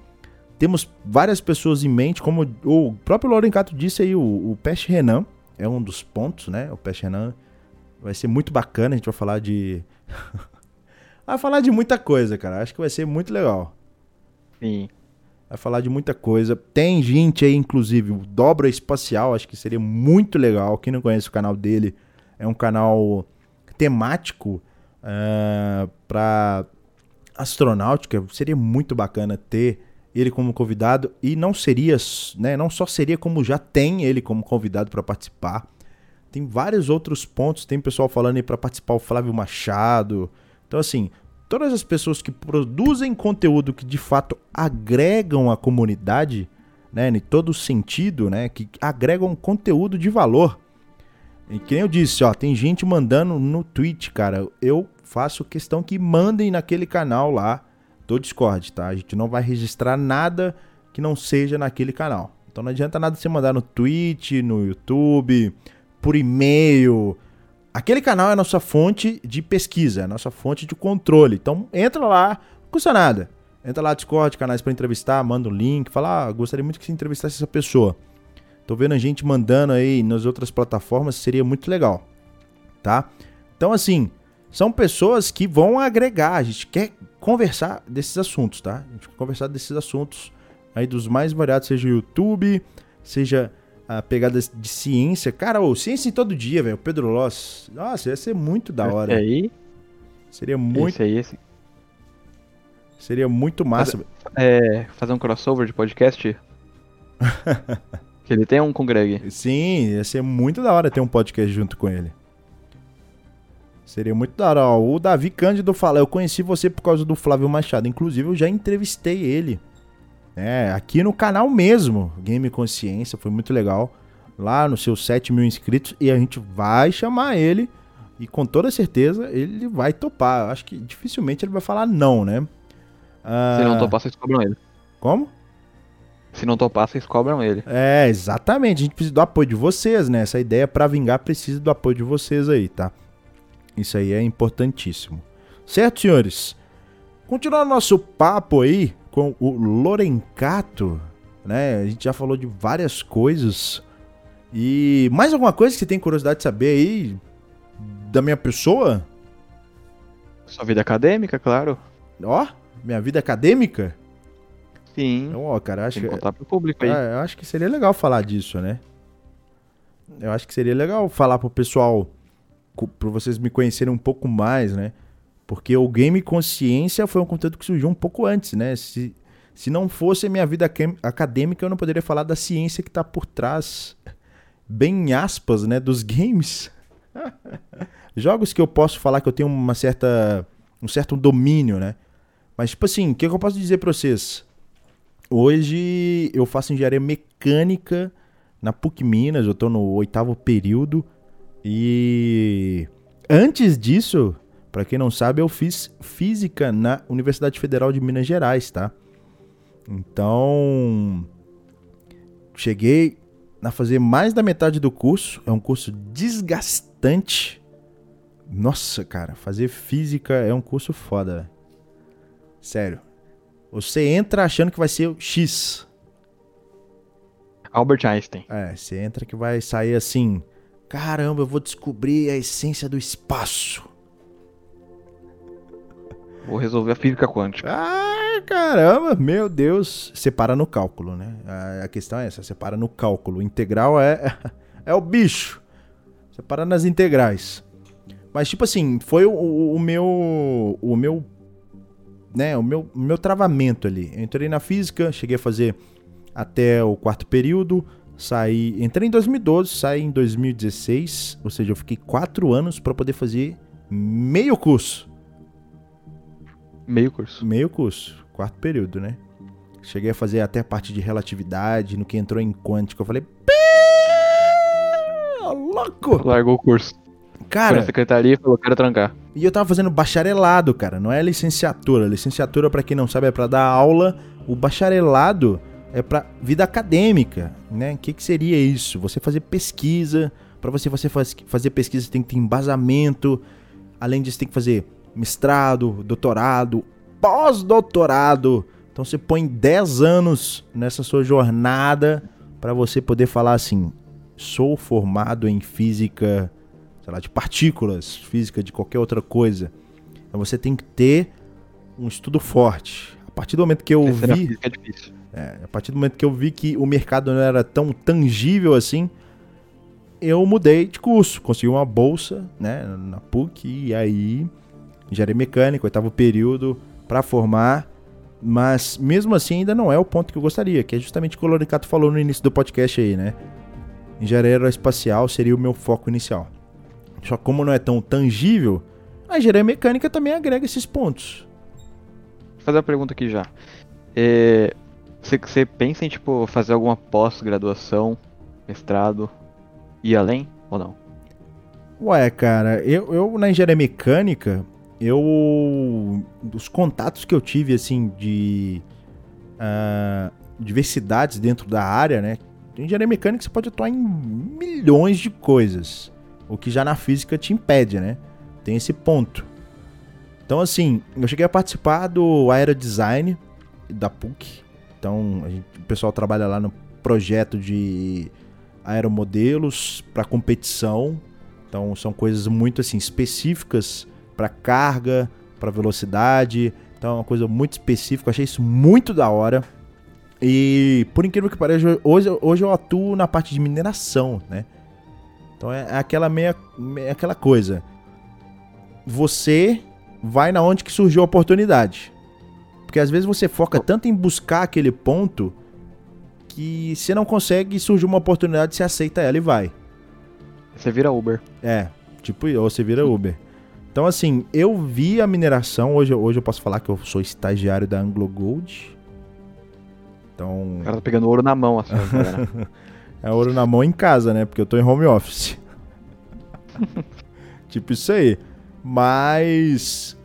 Temos várias pessoas em mente, como o próprio Lorencato disse aí, o, o Peste Renan é um dos pontos, né? O Peste Renan vai ser muito bacana. A gente vai falar de. vai falar de muita coisa, cara. Acho que vai ser muito legal. Sim vai falar de muita coisa. Tem gente aí, inclusive, Dobra Espacial, acho que seria muito legal. Quem não conhece o canal dele, é um canal temático uh, eh, para astronáutica. Seria muito bacana ter ele como convidado e não seria, né, não só seria como já tem ele como convidado para participar. Tem vários outros pontos, tem pessoal falando aí para participar o Flávio Machado. Então assim, todas as pessoas que produzem conteúdo que de fato agregam a comunidade, né, em todo sentido, né, que agregam conteúdo de valor. E que nem eu disse, ó, tem gente mandando no Twitch, cara. Eu faço questão que mandem naquele canal lá do Discord, tá? A gente não vai registrar nada que não seja naquele canal. Então não adianta nada você mandar no Twitch, no YouTube, por e-mail, Aquele canal é a nossa fonte de pesquisa, a nossa fonte de controle. Então entra lá, não custa nada. Entra lá, Discord, canais para entrevistar, manda um link, fala, ah, gostaria muito que você entrevistasse essa pessoa. Tô vendo a gente mandando aí nas outras plataformas, seria muito legal, tá? Então assim, são pessoas que vão agregar, a gente quer conversar desses assuntos, tá? A gente quer conversar desses assuntos aí dos mais variados, seja YouTube, seja a pegada de ciência. Cara, ô, ciência em todo dia, velho. Pedro Loss. Nossa, ia ser muito da hora. Esse aí? Seria muito. Esse aí, esse. Seria muito massa. Fazer, é, fazer um crossover de podcast? que ele tem um com o Greg. Sim, ia ser muito da hora ter um podcast junto com ele. Seria muito da hora. Ó, o Davi Cândido fala: Eu conheci você por causa do Flávio Machado. Inclusive, eu já entrevistei ele. É, aqui no canal mesmo, Game Consciência, foi muito legal. Lá nos seus 7 mil inscritos. E a gente vai chamar ele. E com toda certeza ele vai topar. Acho que dificilmente ele vai falar não, né? Ah, Se não topar, vocês cobram ele. Como? Se não topar, vocês cobram ele. É, exatamente. A gente precisa do apoio de vocês, né? Essa ideia para vingar precisa do apoio de vocês aí, tá? Isso aí é importantíssimo. Certo, senhores? Continuando nosso papo aí, com o Lorencato, né? A gente já falou de várias coisas. E mais alguma coisa que você tem curiosidade de saber aí da minha pessoa? Sua vida acadêmica, claro. Ó, minha vida acadêmica? Sim. Ó, cara, acho tem que contar pro público aí. É, eu acho que seria legal falar disso, né? Eu acho que seria legal falar pro pessoal, para vocês me conhecerem um pouco mais, né? Porque o game consciência foi um conteúdo que surgiu um pouco antes, né? Se, se não fosse minha vida acadêmica, eu não poderia falar da ciência que está por trás, bem aspas, né, dos games. Jogos que eu posso falar que eu tenho uma certa, um certo domínio, né? Mas, tipo assim, o que, que eu posso dizer para vocês? Hoje eu faço engenharia mecânica na PUC Minas, eu estou no oitavo período. E antes disso, para quem não sabe, eu fiz física na Universidade Federal de Minas Gerais, tá? Então, cheguei a fazer mais da metade do curso. É um curso desgastante, Nossa, cara, fazer física é um curso foda, velho. Sério. Você entra achando que vai ser o X. Albert Einstein. É, você entra que vai sair assim. Caramba, eu vou descobrir a essência do espaço. Vou resolver a física quântica. Ah, caramba, meu Deus. Você para no cálculo, né? A questão é essa, você para no cálculo. Integral é, é o bicho. Você para nas integrais. Mas, tipo assim, foi o, o, meu. O meu. Né, o meu, meu travamento ali. Eu entrei na física, cheguei a fazer até o quarto período. Saí. Entrei em 2012, saí em 2016. Ou seja, eu fiquei quatro anos para poder fazer meio curso. Meio curso. Meio curso, quarto período, né? Cheguei a fazer até a parte de relatividade, no que entrou em quântica, eu falei, louco! Largou o curso. Cara, Foi na secretaria e falou, quero trancar. e eu tava fazendo bacharelado, cara, não é licenciatura. Licenciatura, pra quem não sabe, é pra dar aula. O bacharelado é pra vida acadêmica, né? O que, que seria isso? Você fazer pesquisa. Pra você, você faz- fazer pesquisa, você tem que ter embasamento. Além disso, tem que fazer mestrado, doutorado, pós-doutorado. Então você põe 10 anos nessa sua jornada pra você poder falar assim: sou formado em física, sei lá, de partículas, física de qualquer outra coisa. Então você tem que ter um estudo forte. A partir do momento que eu vi, é difícil. é, a partir do momento que eu vi que o mercado não era tão tangível assim, eu mudei de curso, consegui uma bolsa, né, na PUC e aí engenharia mecânica, oitavo período para formar, mas mesmo assim ainda não é o ponto que eu gostaria, que é justamente o que o Loricato falou no início do podcast aí, né? Engenharia aeroespacial seria o meu foco inicial. Só que como não é tão tangível, a engenharia mecânica também agrega esses pontos. Vou fazer uma pergunta aqui já. É, Você, você pensa em, tipo, fazer alguma pós-graduação, mestrado, ir além ou não? Ué, cara, eu, eu na engenharia mecânica, eu. Dos contatos que eu tive, assim, de. ah, diversidades dentro da área, né? Em engenharia mecânica você pode atuar em milhões de coisas. O que já na física te impede, né? Tem esse ponto. Então, assim, eu cheguei a participar do Aerodesign da PUC. Então, gente- o pessoal trabalha lá no projeto de aeromodelos para competição. Então são coisas muito assim específicas para carga, para velocidade. Então é uma coisa muito específica. Eu achei isso muito da hora. E por incrível que pareça, hoje, hoje eu atuo na parte de mineração, né? Então é aquela meia, meia aquela coisa. Você vai na onde que surgiu a oportunidade. Porque às vezes você foca tanto em buscar aquele ponto que você não consegue surgir uma oportunidade, você aceita ela e vai. Você vira Uber. É, tipo, ou você vira Uber. Então, assim, eu vi a mineração. Hoje, hoje eu posso falar que eu sou estagiário da Anglo Gold. Então, O cara tá pegando ouro na mão, assim. cara. é ouro na mão em casa, né? Porque eu tô em home office. tipo isso aí. Mas.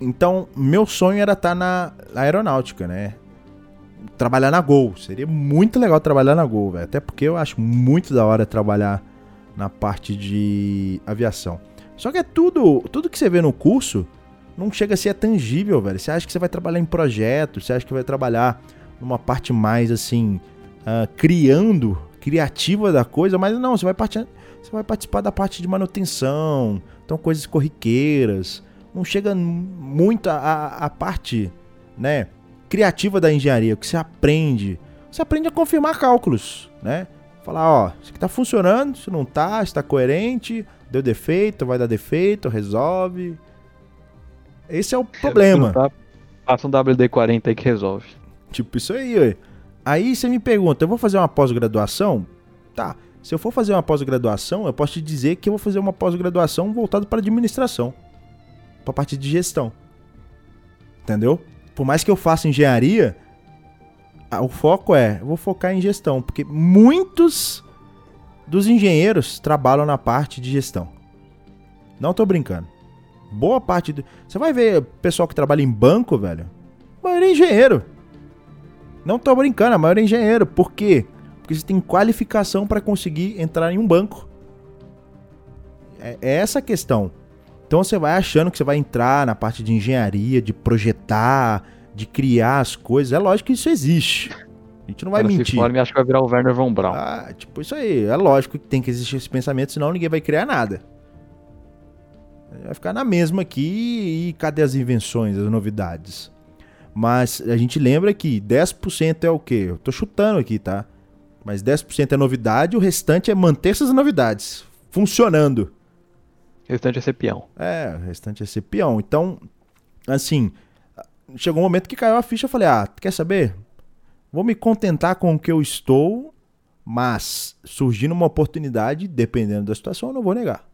Então, meu sonho era estar na aeronáutica, né? Trabalhar na Gol. Seria muito legal trabalhar na Gol, velho. Até porque eu acho muito da hora trabalhar na parte de aviação. Só que é tudo, tudo que você vê no curso não chega a ser tangível, velho. Você acha que você vai trabalhar em projetos, você acha que vai trabalhar numa parte mais assim, ah, criando, criativa da coisa, mas não, você vai, você vai participar da parte de manutenção, então coisas corriqueiras. Não chega muito a, a, parte, né, criativa da engenharia, o que você aprende. Você aprende a confirmar cálculos, né? Falar, ó, isso aqui tá funcionando, isso não tá, isso tá coerente, deu defeito, vai dar defeito, resolve. Esse é o problema. Passa um WD-40 aí que resolve. Tipo isso aí, ué. Aí você me pergunta, eu vou fazer uma pós-graduação? Tá. Se eu for fazer uma pós-graduação, eu posso te dizer que eu vou fazer uma pós-graduação voltada para administração. Para parte de gestão. Entendeu? Por mais que eu faça engenharia, o foco é, eu vou focar em gestão, porque muitos dos engenheiros trabalham na parte de gestão. Não tô brincando. Boa parte do. Você vai ver pessoal que trabalha em banco, velho. A maioria é engenheiro. Não tô brincando, a maioria é engenheiro. Por quê? Porque você tem qualificação para conseguir entrar em um banco. É, é essa a questão. Então você vai achando que você vai entrar na parte de engenharia, de projetar, de criar as coisas. É lógico que isso existe. A gente não vai Cara, mentir. Se me acho que vai virar o Werner Von Braun. Ah, tipo, isso aí. É lógico que tem que existir esse pensamento, senão ninguém vai criar nada. Vai ficar na mesma aqui e cadê as invenções, as novidades? Mas a gente lembra que 10% é o quê? Eu tô chutando aqui, tá? Mas 10% é novidade, o restante é manter essas novidades funcionando. O restante é ser peão. É, o restante é ser peão. Então, assim, chegou um momento que caiu a ficha, eu falei: "Ah, quer saber? Vou me contentar com o que eu estou, mas surgindo uma oportunidade, dependendo da situação, eu não vou negar."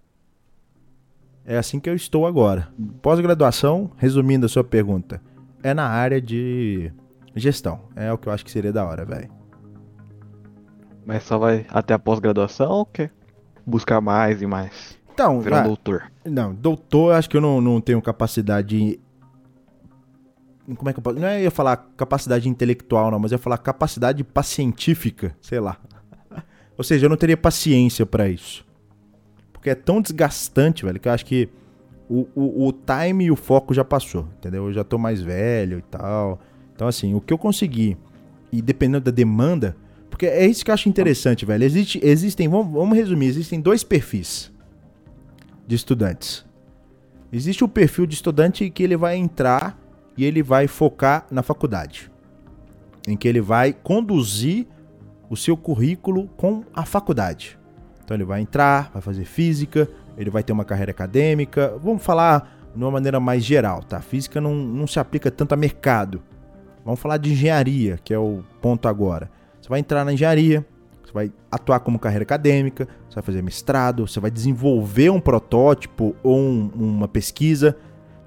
É assim que eu estou agora. Pós-graduação, resumindo a sua pergunta, é na área de gestão. É o que eu acho que seria da hora, velho. Mas só vai até a pós-graduação ou quer buscar mais e mais? Então, Virar um ah, doutor. Não, doutor, acho que eu não, não tenho capacidade. Como é que eu posso. Não é eu falar capacidade intelectual, não, mas eu ia falar capacidade pacientífica, sei lá. Ou seja, eu não teria paciência pra isso. Porque é tão desgastante, velho, que eu acho que o, o, o time e o foco já passou, entendeu? Eu já tô mais velho e tal. Então, assim, o que eu consegui, e dependendo da demanda, porque é isso que eu acho interessante, velho. Existe, existem, vamos, vamos resumir, existem dois perfis de estudantes. Existe o perfil de estudante que ele vai entrar e ele vai focar na faculdade, em que ele vai conduzir o seu currículo com a faculdade. Então ele vai entrar, vai fazer física, ele vai ter uma carreira acadêmica. Vamos falar de uma maneira mais geral, tá? Física não, não se aplica tanto a mercado. Vamos falar de engenharia, que é o ponto agora. Você vai entrar na engenharia, você vai atuar como carreira acadêmica, você vai fazer mestrado, você vai desenvolver um protótipo ou um- uma pesquisa.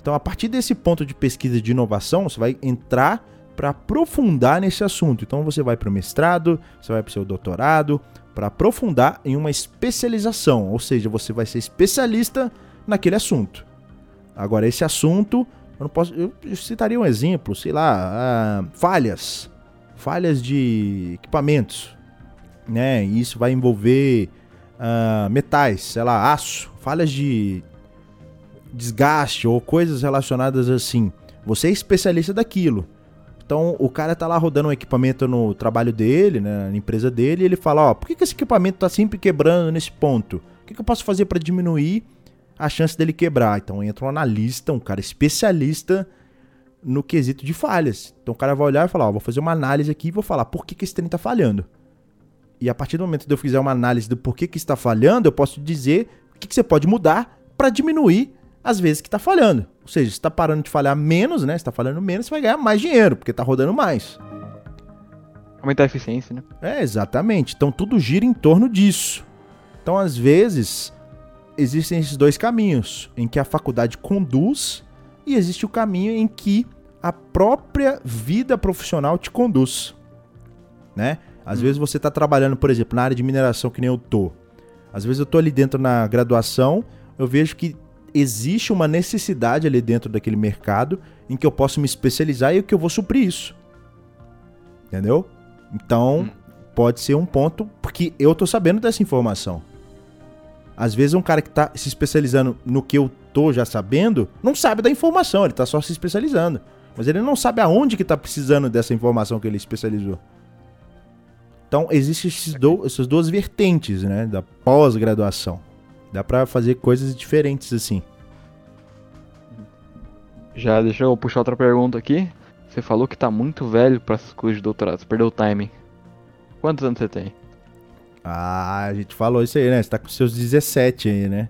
Então, a partir desse ponto de pesquisa de inovação, você vai entrar para aprofundar nesse assunto. Então, você vai para o mestrado, você vai para o seu doutorado, para aprofundar em uma especialização, ou seja, você vai ser especialista naquele assunto. Agora, esse assunto, eu não posso. Eu, citaria um exemplo, sei lá, ah, falhas. Falhas de equipamentos. Né? E Isso vai envolver ah, metais, sei lá, aço, falhas de desgaste ou coisas relacionadas assim. Você é especialista daquilo. Então o cara tá lá rodando um equipamento no trabalho dele, né, na empresa dele, e ele fala, ó, por que, que esse equipamento tá sempre quebrando nesse ponto? O que, que eu posso fazer para diminuir a chance dele quebrar? Então entra um analista, um cara especialista no quesito de falhas. Então o cara vai olhar e falar, ó, vou fazer uma análise aqui e vou falar por que, que esse trem tá falhando. E a partir do momento que eu fizer uma análise do porquê que está falhando, eu posso dizer o que, que você pode mudar para diminuir as vezes que está falhando. Ou seja, se está parando de falhar menos, né? Se está falhando menos, você vai ganhar mais dinheiro, porque está rodando mais. Aumentar a eficiência, né? É, exatamente. Então tudo gira em torno disso. Então, às vezes, existem esses dois caminhos, em que a faculdade conduz e existe o caminho em que a própria vida profissional te conduz, né? Às vezes você está trabalhando, por exemplo, na área de mineração que nem eu tô. Às vezes eu tô ali dentro na graduação, eu vejo que existe uma necessidade ali dentro daquele mercado em que eu posso me especializar e que eu vou suprir isso. Entendeu? Então, pode ser um ponto, porque eu tô sabendo dessa informação. Às vezes um cara que tá se especializando no que eu tô já sabendo, não sabe da informação, ele tá só se especializando. Mas ele não sabe aonde que tá precisando dessa informação que ele especializou. Então, existem esses do- essas duas vertentes, né, da pós-graduação. Dá pra fazer coisas diferentes assim. Já deixa eu puxar outra pergunta aqui. Você falou que tá muito velho pra essas coisas de doutorado. Você perdeu o timing. Quantos anos você tem? Ah, a gente falou isso aí, né? Você tá com seus 17 aí, né?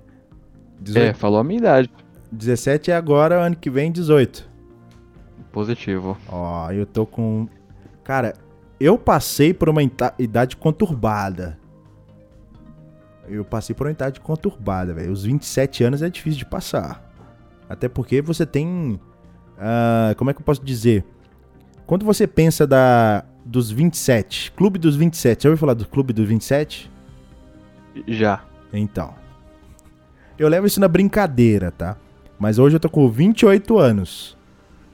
É, 18, falou a minha idade. 17 é agora, ano que vem 18. Positivo. Ó, eu tô com. Cara, eu passei por uma idade conturbada. Eu passei por uma idade conturbada, velho. Os 27 anos é difícil de passar. Até porque você tem. ah, como é que eu posso dizer? Quando você pensa da dos 27, Clube dos 27, já ouviu falar do Clube dos 27? Já. Então. Eu levo isso na brincadeira, tá? Mas hoje eu tô com 28 anos.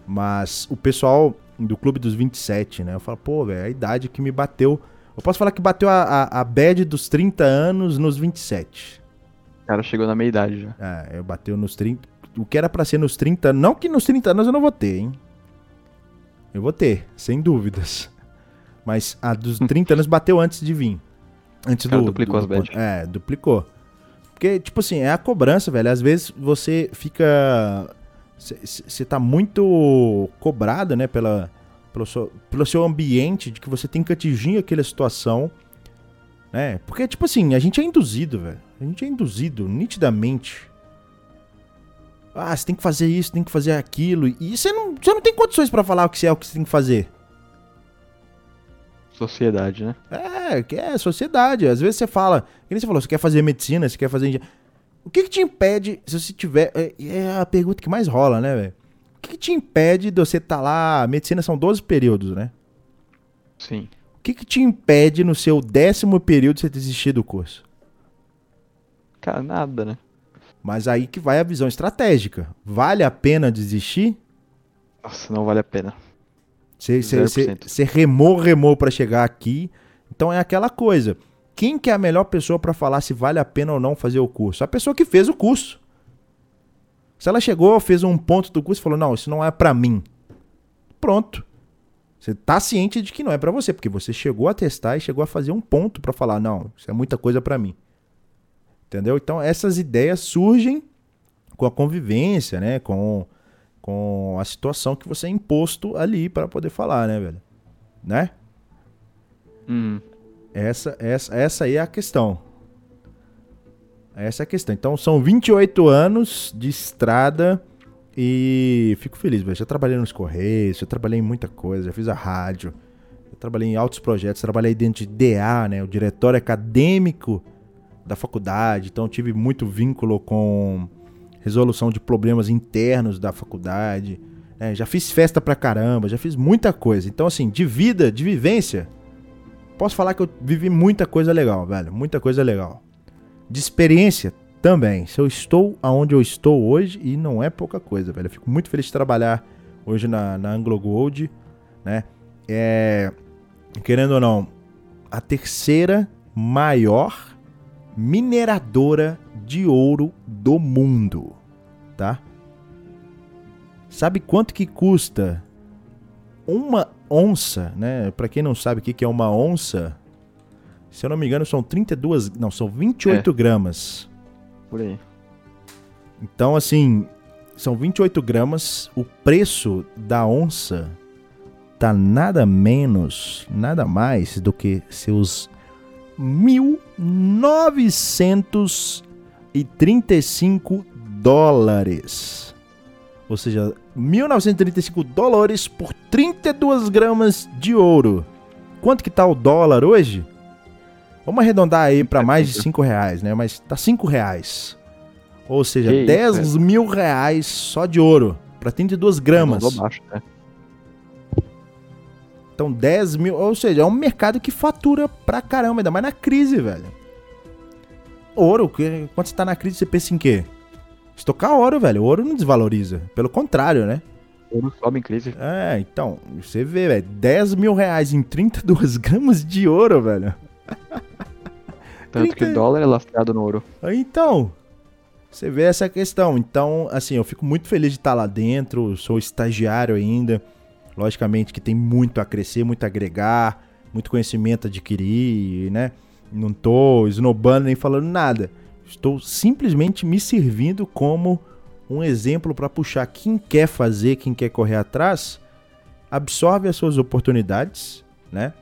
Mas o pessoal do clube dos 27, né? Eu falo, pô, velho, a idade que me bateu. Eu posso falar que bateu a, a, a bad dos 30 anos nos 27. O cara chegou na meia idade já. É, eu bateu nos 30. o que era pra ser nos 30 anos. Não que nos 30 anos eu não vou ter, hein? Eu vou ter, sem dúvidas. Mas a dos 30 anos bateu antes de vir. Antes Cara, do. duplicou do- as bets. É, duplicou. Porque, tipo assim, é a cobrança, velho. Às vezes você fica. Você tá muito cobrado, né, pela, pelo, seu, pelo seu ambiente, de que você tem que atingir aquela situação. Né? Porque, tipo assim, a gente é induzido, velho. A gente é induzido, nitidamente. Ah, você tem que fazer isso, tem que fazer aquilo. E você não, você não tem condições pra falar o que você é, o que você tem que fazer. Sociedade, né? É, que é sociedade. Às vezes você fala, que nem você falou, você quer fazer medicina, você quer fazer. O que, que te impede, se você tiver. É, é a pergunta que mais rola, né, velho? O que, que te impede de você estar lá? Medicina são 12 períodos, né? Sim. O que, que te impede no seu décimo período você desistir do curso? Cara, nada, né? Mas aí que vai a visão estratégica. Vale a pena desistir? Nossa, não vale a pena. Você, você, você, 0%. você remou, remou pra chegar aqui. Então é aquela coisa. Quem que é a melhor pessoa pra falar se vale a pena ou não fazer o curso? A pessoa que fez o curso. Se ela chegou, fez um ponto do curso e falou: "Não, isso não é pra mim". Pronto. Você tá ciente de que não é pra você, porque você chegou a testar e chegou a fazer um ponto pra falar: "Não, isso é muita coisa pra mim". Entendeu? Então essas ideias surgem com a convivência, né, com com a situação que você é imposto ali para poder falar, né, velho? Né? Hum. Essa, essa, essa aí é a questão. Essa é a questão. Então são 28 anos de estrada e fico feliz, velho. Já trabalhei nos Correios, já trabalhei em muita coisa, já fiz a rádio, já trabalhei em altos projetos, trabalhei dentro de DA, né? O diretório acadêmico da faculdade, então tive muito vínculo com resolução de problemas internos da faculdade. né? já fiz festa pra caramba, já fiz muita coisa. Então, assim, de vida, de vivência, posso falar que eu vivi muita coisa legal, velho. Muita coisa legal. De experiência também. Se eu estou aonde eu estou hoje, e não é pouca coisa, velho. Eu fico muito feliz de trabalhar hoje na, na Anglo Gold, né? É, querendo ou não, a terceira maior mineradora de ouro do mundo, tá? Sabe quanto que custa uma onça, né? Pra quem não sabe o que é uma onça, se eu não me engano são 32, não, são 28 gramas. Por aí. Então, assim, são 28 gramas. O preço da onça tá nada menos, nada mais do que seus 1.935 dólares. Ou seja, 1.935 dólares por 32 gramas de ouro. Quanto que tá o dólar hoje? Vamos arredondar aí para mais de 5 reais, né? Mas tá 5 reais. Ou seja, Que isso, 10 mil reais só de ouro. Pra 32 gramas. Baixo, né? Então 10 mil. Ou seja, é um mercado que fatura pra caramba, ainda mais na crise, velho. Ouro, quando você tá na crise, você pensa em quê? Estocar ouro, velho. O ouro não desvaloriza. Pelo contrário, né? Ouro sobe em crise. É, então, você vê, velho. 10 mil reais em 32 gramas de ouro, velho. Tanto que 30. o dólar é lastreado no ouro. Aí, Então, você vê essa questão. Então, assim, eu fico muito feliz de estar lá dentro. Sou estagiário ainda. Logicamente que tem muito a crescer, muito a agregar, muito conhecimento a adquirir, né? Não tô esnobando nem falando nada. Estou simplesmente me servindo como um exemplo para puxar quem quer fazer, quem quer correr atrás, absorve as suas oportunidades, né?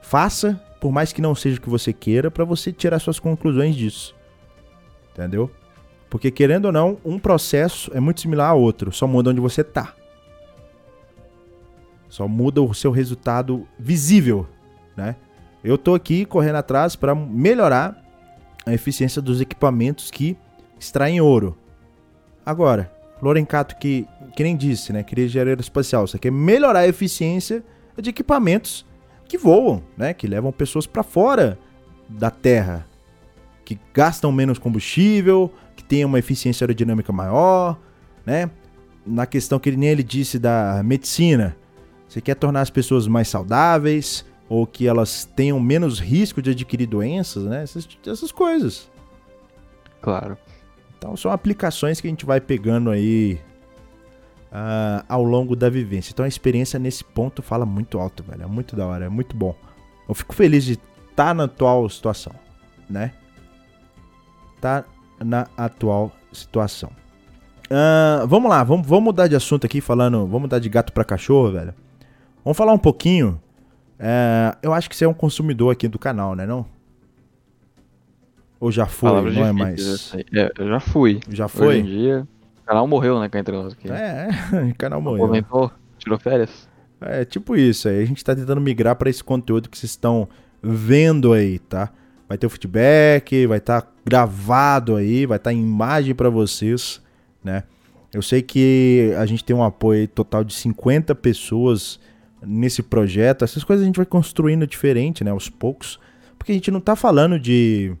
Faça, por mais que não seja o que você queira, para você tirar suas conclusões disso. Entendeu? Porque querendo ou não, um processo é muito similar a outro, só muda onde você tá. Só muda o seu resultado visível, né? Eu tô aqui correndo atrás para melhorar a eficiência dos equipamentos que extraem ouro. Agora, Lorencato que, que nem disse, né? Queria engenharia espacial. Você quer melhorar a eficiência de equipamentos que voam, né? Que levam pessoas para fora da Terra, que gastam menos combustível, que tenham uma eficiência aerodinâmica maior, né? Na questão que nem ele disse da medicina, você quer tornar as pessoas mais saudáveis ou que elas tenham menos risco de adquirir doenças, né? Essas, essas coisas. Claro. Então são aplicações que a gente vai pegando aí uh, ao longo da vivência. Então a experiência nesse ponto fala muito alto, velho. É muito da hora, é muito bom. Eu fico feliz de estar tá na atual situação, né? Tá na atual situação. Uh, vamos lá, vamos, vamos mudar de assunto aqui, falando. Vamos mudar de gato para cachorro, velho. Vamos falar um pouquinho. Uh, eu acho que você é um consumidor aqui do canal, né? Não? Ou já foi, Palavras não é mais? É, eu já fui. Já foi? Hoje em dia, canal morreu, né, cá entre nós aqui. É, o canal morreu. Comentou, tirou férias. É, tipo isso aí. A gente tá tentando migrar para esse conteúdo que vocês estão vendo aí, tá? Vai ter o feedback, vai estar tá gravado aí, vai estar tá em imagem para vocês, né? Eu sei que a gente tem um apoio total de 50 pessoas nesse projeto. Essas coisas a gente vai construindo diferente, né, aos poucos, porque a gente não tá falando de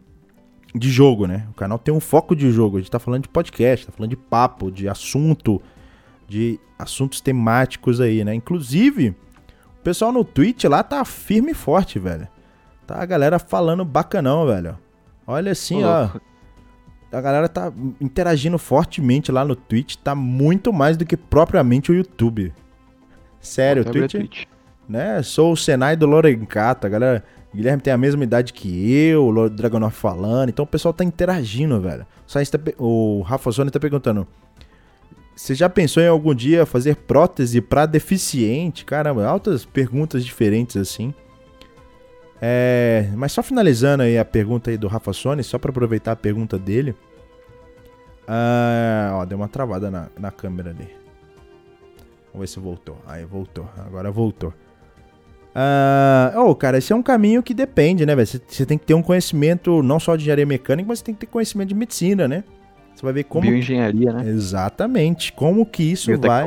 de jogo, né? O canal tem um foco de jogo. A gente tá falando de podcast, tá falando de papo, de assunto, de assuntos temáticos aí, né? Inclusive, o pessoal no Twitch lá tá firme e forte, velho. Tá a galera falando bacanão, velho. Olha assim, ó. A galera tá interagindo fortemente lá no Twitch, tá muito mais do que propriamente o YouTube. Sério, o Twitch, Twitch, né? Sou o Senai do Lorencato, a galera Guilherme tem a mesma idade que eu, o Dragonoff falando, então o pessoal tá interagindo, velho. Tá, o Rafa Zoni tá perguntando: Você já pensou em algum dia fazer prótese para deficiente? Caramba, altas perguntas diferentes assim. É, mas só finalizando aí a pergunta aí do Rafa Sony, só para aproveitar a pergunta dele. Ah, ó, deu uma travada na, na câmera ali. Vamos ver se voltou. Aí voltou. Agora voltou. Ah, oh, cara, esse é um caminho que depende, né, velho? Você tem que ter um conhecimento não só de engenharia mecânica, mas você tem que ter conhecimento de medicina, né? Você vai ver como. Bioengenharia, né? Exatamente. Como que isso vai.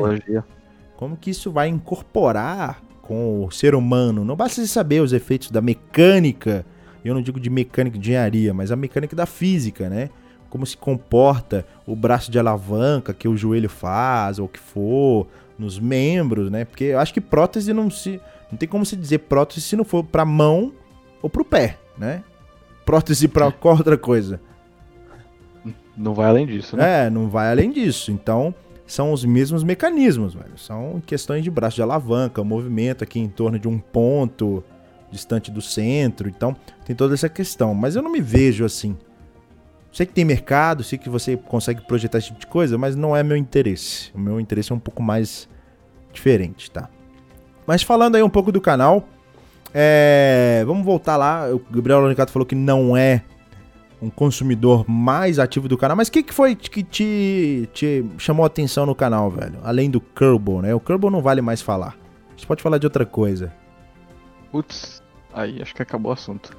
Como que isso vai incorporar com o ser humano. Não basta você saber os efeitos da mecânica. Eu não digo de mecânica de engenharia, mas a mecânica da física, né? Como se comporta o braço de alavanca que o joelho faz, ou o que for, nos membros, né? Porque eu acho que prótese não se não tem como se dizer prótese se não for para mão ou para o pé, né? Prótese para qual outra coisa? Não vai além disso, né? É, não vai além disso. Então, são os mesmos mecanismos, velho. São questões de braço de alavanca, movimento aqui em torno de um ponto distante do centro. Então, tem toda essa questão. Mas eu não me vejo assim. Sei que tem mercado, sei que você consegue projetar esse tipo de coisa, mas não é meu interesse. O meu interesse é um pouco mais diferente, tá? Mas falando aí um pouco do canal, é... vamos voltar lá. O Gabriel Lonicato falou que não é um consumidor mais ativo do canal. Mas o que, que foi que te, te chamou a atenção no canal, velho? Além do Kerbal, né? O Kerbal não vale mais falar. A gente pode falar de outra coisa. Putz, aí acho que acabou o assunto.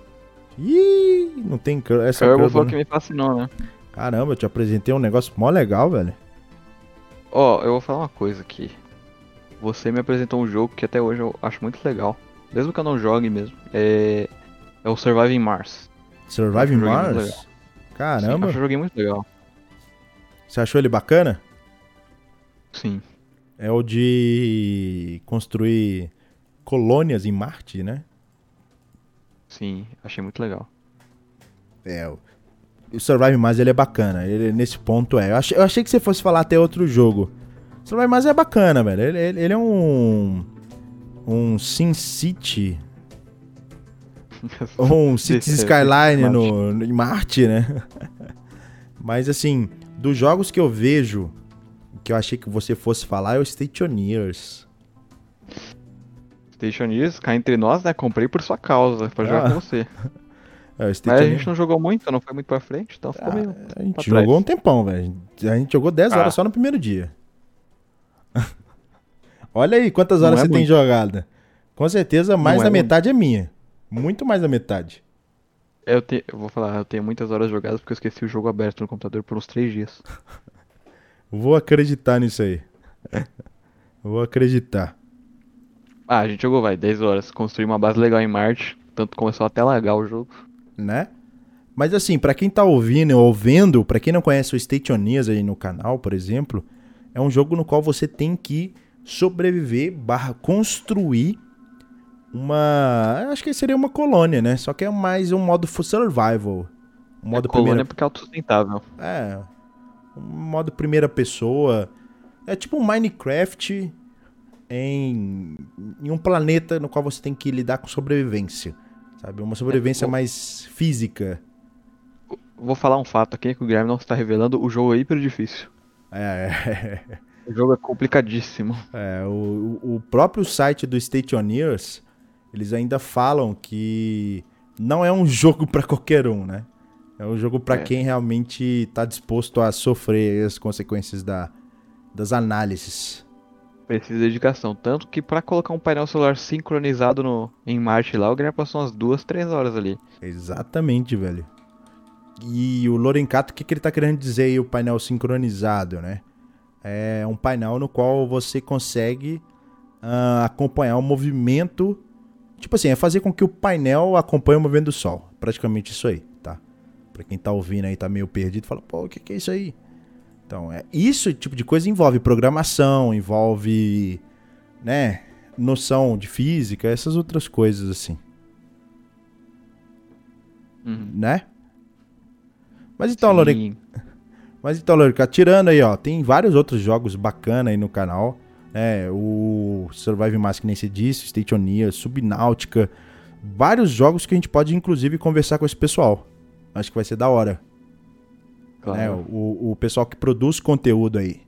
Ih, não tem essa Kerbal foi o que me fascinou, né? Caramba, eu te apresentei um negócio mó legal, velho. Ó, oh, eu vou falar uma coisa aqui. Você me apresentou um jogo que até hoje eu acho muito legal. Mesmo que eu não jogue mesmo. É, é o Surviving Mars. Surviving Mars? Caramba. Sim, acho joguei muito legal. Você achou ele bacana? Sim. É o de construir colônias em Marte, né? Sim, achei muito legal. É, o Survive Mars ele é bacana. Ele nesse ponto é. Eu achei, eu achei que você fosse falar até outro jogo. Mars é bacana, velho. Ele, ele, ele é um um Sin City ou um Cities Skyline no, no, em Marte, né? Mas assim, dos jogos que eu vejo, que eu achei que você fosse falar é o Stationeers. Stationeers, cá entre nós, né? Comprei por sua causa, pra jogar ah. com você. É, Mas a gente não jogou muito, não foi muito pra frente, então ficou ah, meio. A gente jogou trás. um tempão, velho. A gente jogou 10 horas ah. só no primeiro dia. Olha aí quantas horas é você muito. tem jogada. Com certeza mais não da é metade muito. é minha. Muito mais da metade. Eu, te, eu vou falar, eu tenho muitas horas jogadas porque eu esqueci o jogo aberto no computador por uns três dias. Vou acreditar nisso aí. Vou acreditar. Ah, a gente jogou, vai, 10 horas. Construir uma base legal em Marte. Tanto começou até lagar o jogo. Né? Mas assim, para quem tá ouvindo ou vendo, para quem não conhece o Stationeers aí no canal, por exemplo, é um jogo no qual você tem que sobreviver barra construir uma. Acho que seria uma colônia, né? Só que é mais um modo survival. Um modo é colônia primeiro... porque é autossustentável. É. Um modo primeira pessoa. É tipo um Minecraft em, em um planeta no qual você tem que lidar com sobrevivência. Sabe? Uma sobrevivência É, mais física. Vou falar um fato aqui que o Guilherme não está revelando. O jogo é hiper difícil. É, O jogo é complicadíssimo. é, o, o próprio site do Stationeers, eles ainda falam que não é um jogo pra qualquer um, né? É um jogo pra É. quem realmente tá disposto a sofrer as consequências da, das análises. Precisa de dedicação. Tanto que pra colocar um painel solar sincronizado no, em Marte lá, o Guilherme passou umas duas, três horas ali. Exatamente, velho. E o Lorencato, o que, que ele tá querendo dizer aí, o painel sincronizado, né? É um painel no qual você consegue ah, acompanhar o movimento. Tipo assim, é fazer com que o painel acompanhe o movimento do Sol. Praticamente isso aí, tá? Pra quem tá ouvindo aí, tá meio perdido, fala, pô, o que, que é isso aí? Então, é, isso tipo de coisa envolve programação, envolve, né, noção de física, essas outras coisas assim Uhum. né? Mas então, Sim. mas então, Loren, tirando aí, ó, tem vários outros jogos bacana aí no canal, né? O Survive Mask, que nem se disse, Stationeer, Subnáutica, vários jogos que a gente pode inclusive conversar com esse pessoal. Acho que vai ser da hora, Claro. né? O, o pessoal que produz conteúdo aí.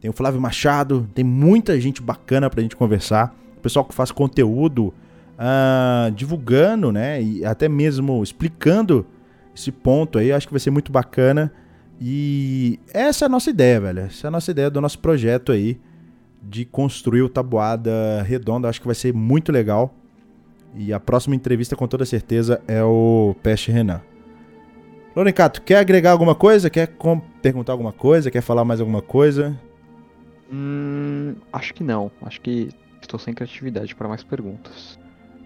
Tem o Flávio Machado, tem muita gente bacana pra gente conversar. O pessoal que faz conteúdo ah, divulgando, né? E até mesmo explicando esse ponto aí, acho que vai ser muito bacana. E essa é a nossa ideia, velho. Essa é a nossa ideia do nosso projeto aí de construir o Tabuada Redonda. Acho que vai ser muito legal. E a próxima entrevista, com toda certeza, é o Peste Renan. Lorencato, quer agregar alguma coisa? Quer perguntar alguma coisa? Quer falar mais alguma coisa? Hum, acho que não. Acho que estou sem criatividade para mais perguntas.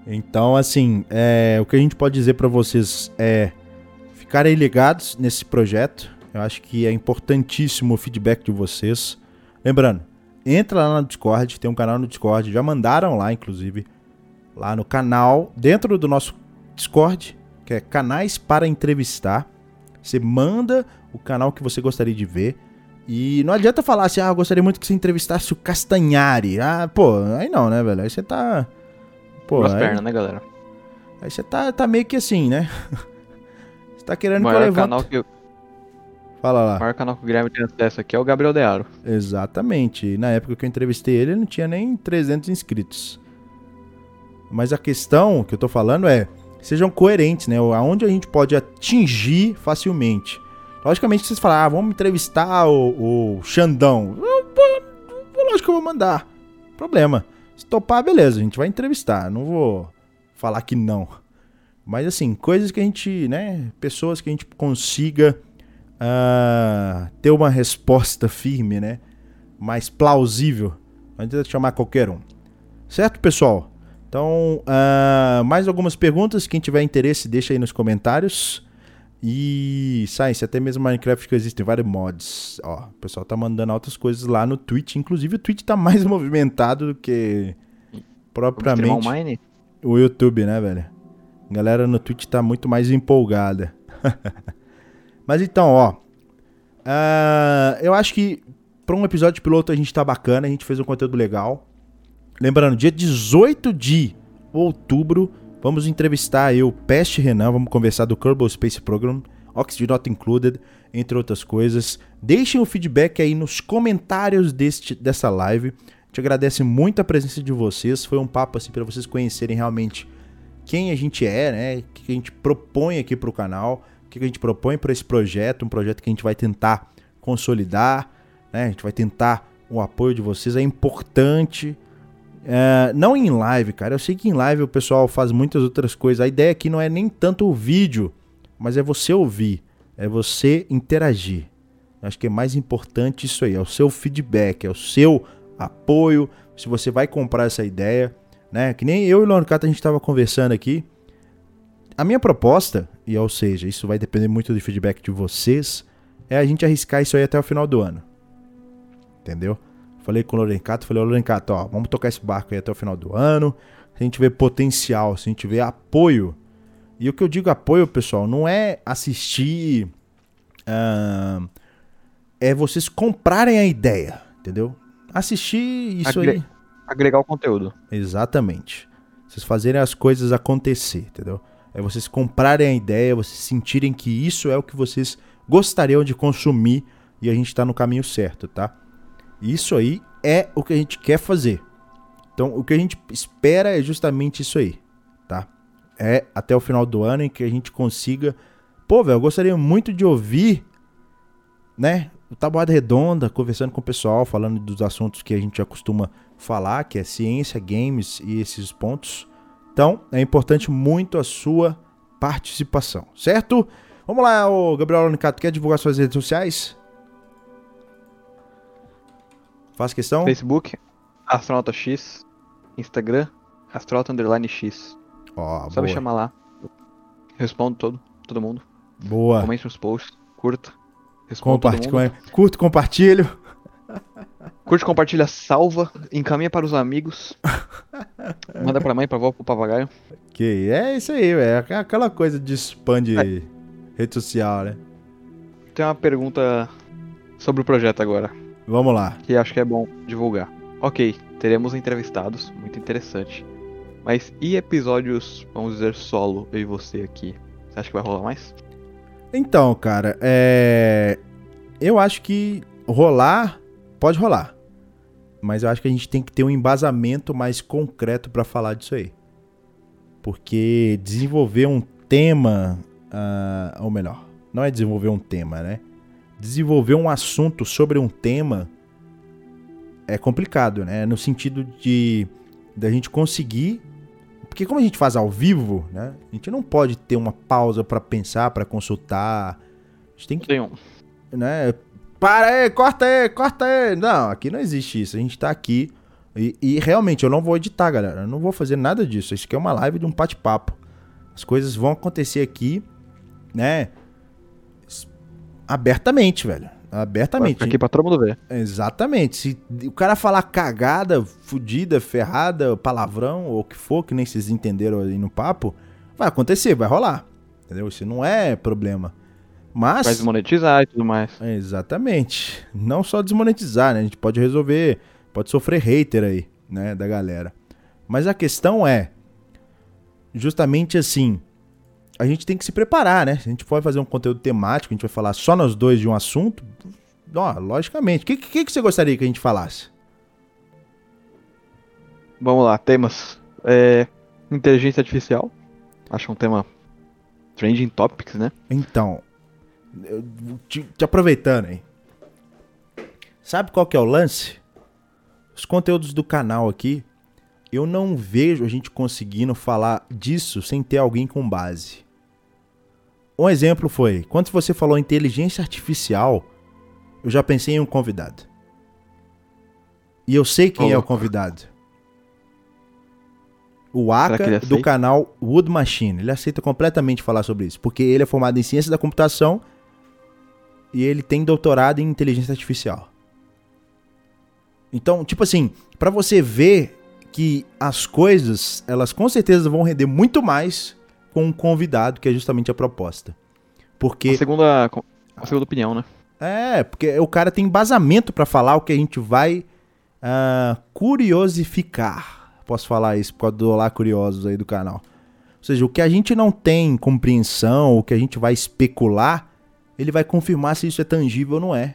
Então, assim, é, o que a gente pode dizer pra vocês é ficarem ligados nesse projeto. Eu acho que é importantíssimo o feedback de vocês. Lembrando, entra lá no Discord, tem um canal no Discord, já mandaram lá, inclusive, lá no canal, dentro do nosso Discord, que é Canais para Entrevistar. Você manda o canal que você gostaria de ver. E não adianta falar assim, ah, eu gostaria muito que você entrevistasse o Castanhari. Ah, pô, aí não, né, velho? Aí você tá. Pô, Duas aí, pernas, né, galera? aí você tá, tá meio que assim, né? tá O querendo que eu levante. canal que, o Fala lá. maior canal que o Guilherme tem acesso aqui é o Gabriel Dearo. Exatamente. Na época que eu entrevistei ele, ele não tinha nem 300 inscritos. Mas a questão que eu tô falando é, sejam coerentes, né? Aonde a gente pode atingir facilmente. Logicamente, vocês falam, ah, vamos entrevistar o, o Xandão. Lógico que eu vou mandar. Problema. Se topar, beleza, a gente vai entrevistar. Não vou falar que não. Mas assim, coisas que a gente, né? Pessoas que a gente consiga ah, ter uma resposta firme, né? Mais plausível. Não adianta chamar qualquer um. Certo, pessoal? Então, ah, mais algumas perguntas. Quem tiver interesse, deixa aí nos comentários. E, Science, até mesmo Minecraft que existem vários mods. Ó, o pessoal tá mandando altas coisas lá no Twitch. Inclusive, o Twitch tá mais movimentado do que propriamente o YouTube, né, velho? A galera no Twitch tá muito mais empolgada. Mas então, ó. ah, eu acho que pra um episódio piloto a gente tá bacana, a gente fez um conteúdo legal. Lembrando, dia 18 de outubro, vamos entrevistar eu, Peste Renan, vamos conversar do Kerbal Space Program, Oxygen Not Included, entre outras coisas. Deixem o feedback aí nos comentários deste, dessa live. Gente agradece muito a presença de vocês. Foi um papo assim para vocês conhecerem realmente quem a gente é, né? O que a gente propõe aqui pro canal, o que a gente propõe para esse projeto, um projeto que a gente vai tentar consolidar, né? A gente vai tentar o apoio de vocês, é importante. É, não em live, cara. Eu sei que em live o pessoal faz muitas outras coisas. A ideia aqui não é nem tanto o vídeo, mas é você ouvir, é você interagir. Acho que é mais importante isso aí, é o seu feedback, é o seu apoio. Se você vai comprar essa ideia, né? Que nem eu e o Leonardo a gente estava conversando aqui. A minha proposta, e ou seja, isso vai depender muito do feedback de vocês, é a gente arriscar isso aí até o final do ano. Entendeu? Falei com o Lorencato, falei, Lorencato, ó, vamos tocar esse barco aí até o final do ano. Se a gente vê potencial, se a gente vê apoio. E o que eu digo apoio, pessoal, não é assistir. ah, é vocês comprarem a ideia, entendeu? Assistir isso Agre- aí. Agregar o conteúdo. Exatamente. Vocês fazerem as coisas acontecer, entendeu? É vocês comprarem a ideia, vocês sentirem que isso é o que vocês gostariam de consumir e a gente tá no caminho certo, tá? Isso aí é o que a gente quer fazer. Então, o que a gente espera é justamente isso aí, tá? É até o final do ano em que a gente consiga. Pô, velho, eu gostaria muito de ouvir, né? O Tabuada Redonda, conversando com o pessoal, falando dos assuntos que a gente já costuma falar, que é ciência, games e esses pontos. Então, é importante muito a sua participação, certo? Vamos lá, o Gabriel Lonicato, quer divulgar suas redes sociais? Faz questão? Facebook, Astronauta X. Instagram, Astronauta Underline X. Ó, Só me boa. chamar lá. Respondo todo, todo mundo. Boa. Comente nos posts, curta. Respondo todo Compartilha, mundo. com- curto, compartilho. Curte, compartilha, salva, encaminha para os amigos. Manda pra mãe, pra avó, pro papagaio. Que é isso aí, velho. É aquela coisa de spam de É. rede social, né? Tem uma pergunta sobre o projeto agora, Vamos lá. que acho que é bom divulgar. Ok, teremos entrevistados, muito interessante. Mas e episódios, vamos dizer, solo, eu e você aqui? Você acha que vai rolar mais? Então, cara, é. Eu acho que rolar, pode rolar. Mas eu acho que a gente tem que ter um embasamento mais concreto pra falar disso aí. Porque desenvolver um tema. ah, ou melhor, não é desenvolver um tema, né? Desenvolver um assunto sobre um tema é complicado, né? No sentido de da gente conseguir. Porque como a gente faz ao vivo, né? A gente não pode ter uma pausa pra pensar, pra consultar. A gente tem que Tem um. né? Para aí, corta aí, corta aí. Não, aqui não existe isso. A gente tá aqui. E, e realmente, eu não vou editar, galera. Eu não vou fazer nada disso. Isso aqui é uma live de um bate-papo. As coisas vão acontecer aqui, né? Abertamente, velho. Abertamente. aqui pra todo mundo ver. Exatamente. Se o cara falar cagada, fudida, ferrada, palavrão, ou o que for, que nem vocês entenderam aí no papo, vai acontecer, vai rolar. Entendeu? Isso não é problema. Mas. Vai desmonetizar e tudo mais. Exatamente. Não só desmonetizar, né? A gente pode resolver, pode sofrer hater aí, né, da galera. Mas a questão é justamente assim, a gente tem que se preparar, né? Se a gente for fazer um conteúdo temático, a gente vai falar só nós dois de um assunto, ó, logicamente. O que, que, que você gostaria que a gente falasse? Vamos lá, temas. É, inteligência artificial. Acho um tema trending topics, né? Então, eu- te, te aproveitando aí. Sabe qual que é o lance? Os conteúdos do canal aqui, eu não vejo a gente conseguindo falar disso sem ter alguém com base. Um exemplo foi, quando você falou inteligência artificial, eu já pensei em um convidado. E eu sei quem é o convidado. O Aka do canal Wood Machine. Ele aceita completamente falar sobre isso, porque ele é formado em ciência da computação e ele tem doutorado em inteligência artificial. Então, tipo assim, pra você ver que as coisas, elas com certeza vão render muito mais com um convidado, que é justamente a proposta. Porque A segunda, segunda opinião, né? é, porque o cara tem embasamento pra falar o que a gente vai ah, curiosificar. Posso falar isso por causa do Olá Curiosos aí do canal. Ou seja, o que a gente não tem compreensão, o que a gente vai especular, ele vai confirmar se isso é tangível ou não é.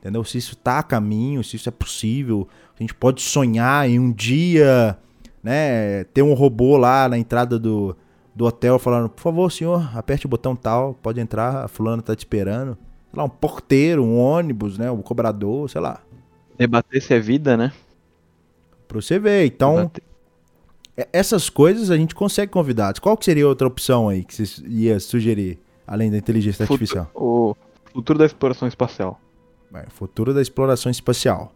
Entendeu? Se isso tá a caminho, se isso é possível. A gente pode sonhar em um dia, né, ter um robô lá na entrada do, do hotel falando, por favor, senhor, aperte o botão tal, pode entrar, a fulana tá te esperando. Sei lá, um porteiro, um ônibus, né, um cobrador, sei lá. Debater se é vida, né? Pra você ver. Então, Debater- essas coisas a gente consegue convidados. Qual que seria outra opção aí que você ia sugerir, além da inteligência Futu- artificial? O futuro da exploração espacial. É, futuro da exploração espacial.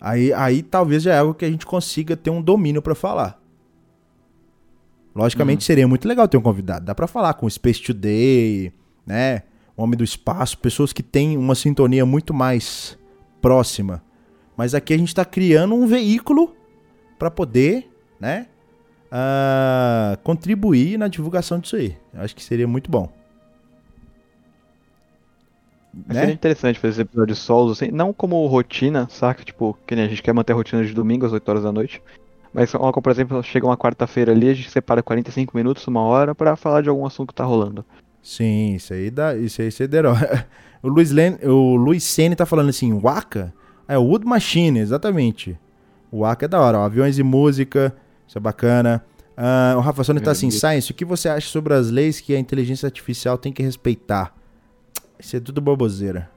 Aí, aí talvez já é algo que a gente consiga ter um domínio pra falar. Logicamente seria muito legal ter um convidado. Dá pra falar com o Space Today, né? Homem do Espaço, pessoas que têm uma sintonia muito mais próxima. Mas aqui a gente tá criando um veículo pra poder, né? ah, contribuir na divulgação disso aí. Eu acho que seria muito bom. Né? Seria interessante fazer esse episódio solos, assim, não como rotina, saca? Tipo, que nem a gente quer manter a rotina de domingo às 8 horas da noite. Mas, por exemplo, chega uma quarta-feira ali, a gente separa 45 minutos, uma hora, pra falar de algum assunto que tá rolando. Sim, isso aí dá. Isso aí você derou. O Luiz, Len, o Luiz Sene tá falando assim, Waka? É o Wood Machine, exatamente. O Waka é da hora, ó, aviões e música, isso é bacana. Ah, o Rafa Sônia tá assim, Science, o que você acha sobre as leis que a inteligência artificial tem que respeitar? Isso é tudo boboseira.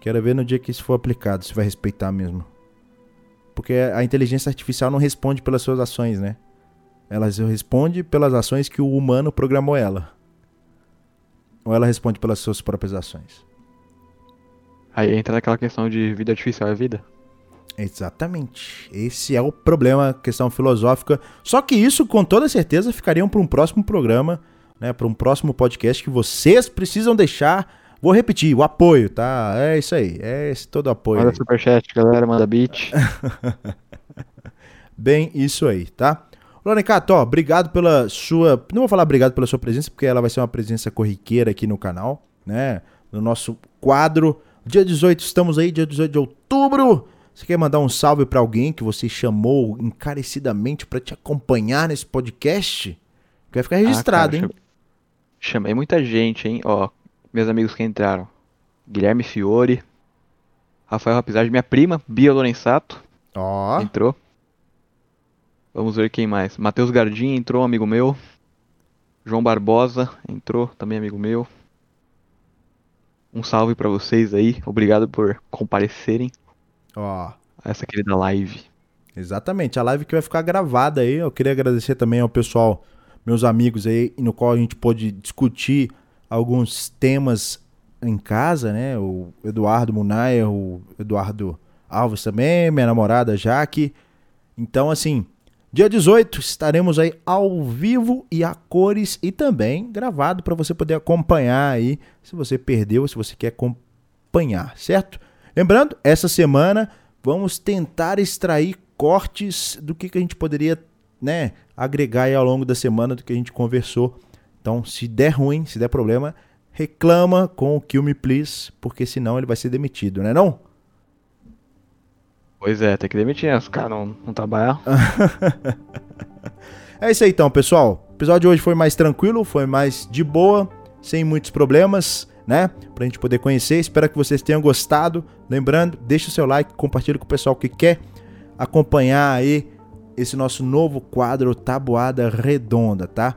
Quero ver no dia que isso for aplicado, se vai respeitar mesmo. Porque a inteligência artificial não responde pelas suas ações, né? Ela responde pelas ações que o humano programou ela. Ou ela responde pelas suas próprias ações? Aí entra naquela questão de vida artificial é vida. Exatamente. Esse é o problema, questão filosófica. Só que isso, com toda certeza, ficariam para um próximo programa, né? Para um próximo podcast que vocês precisam deixar. Vou repetir, o apoio, tá? É isso aí. É esse todo apoio. Manda aí. superchat, galera, manda beat. Bem, isso aí, tá? Loricato, ó, obrigado pela sua. Não vou falar obrigado pela sua presença, porque ela vai ser uma presença corriqueira aqui no canal, né? No nosso quadro. Dia 18, estamos aí, dia 18 de outubro. Você quer mandar um salve pra alguém que você chamou encarecidamente pra te acompanhar nesse podcast? Vai ficar registrado, Ah, cara, hein? Chamei muita gente, hein? Ó, meus amigos que entraram. Guilherme Fiore. Rafael Rapizardi, minha prima, Bia Lorenzato, Ó, entrou. Vamos ver quem mais. Matheus Gardim entrou, amigo meu. João Barbosa entrou, também amigo meu. Um salve pra vocês aí. Obrigado por comparecerem ó. a essa querida live. Exatamente, a live que vai ficar gravada aí. Eu queria agradecer também ao pessoal, meus amigos aí, no qual a gente pôde discutir alguns temas em casa, né? O Eduardo Munaia, o Eduardo Alves também, minha namorada Jaque. Então, assim, dia 18 estaremos aí ao vivo e a cores e também gravado para você poder acompanhar aí, se você perdeu, se você quer acompanhar, certo? Lembrando, essa semana vamos tentar extrair cortes do que, que a gente poderia, né, agregar aí ao longo da semana do que a gente conversou. Então, se der ruim, se der problema, reclama com o Kill Me Please, porque senão ele vai ser demitido, né não? Pois é, tem que demitir, né? Os caras não, não trabalham. É isso aí então, pessoal. O episódio de hoje foi mais tranquilo, foi mais de boa, sem muitos problemas, né? Pra gente poder conhecer. Espero que vocês tenham gostado. Lembrando, deixa o seu like, compartilha com o pessoal que quer acompanhar aí esse nosso novo quadro Tabuada Redonda, tá?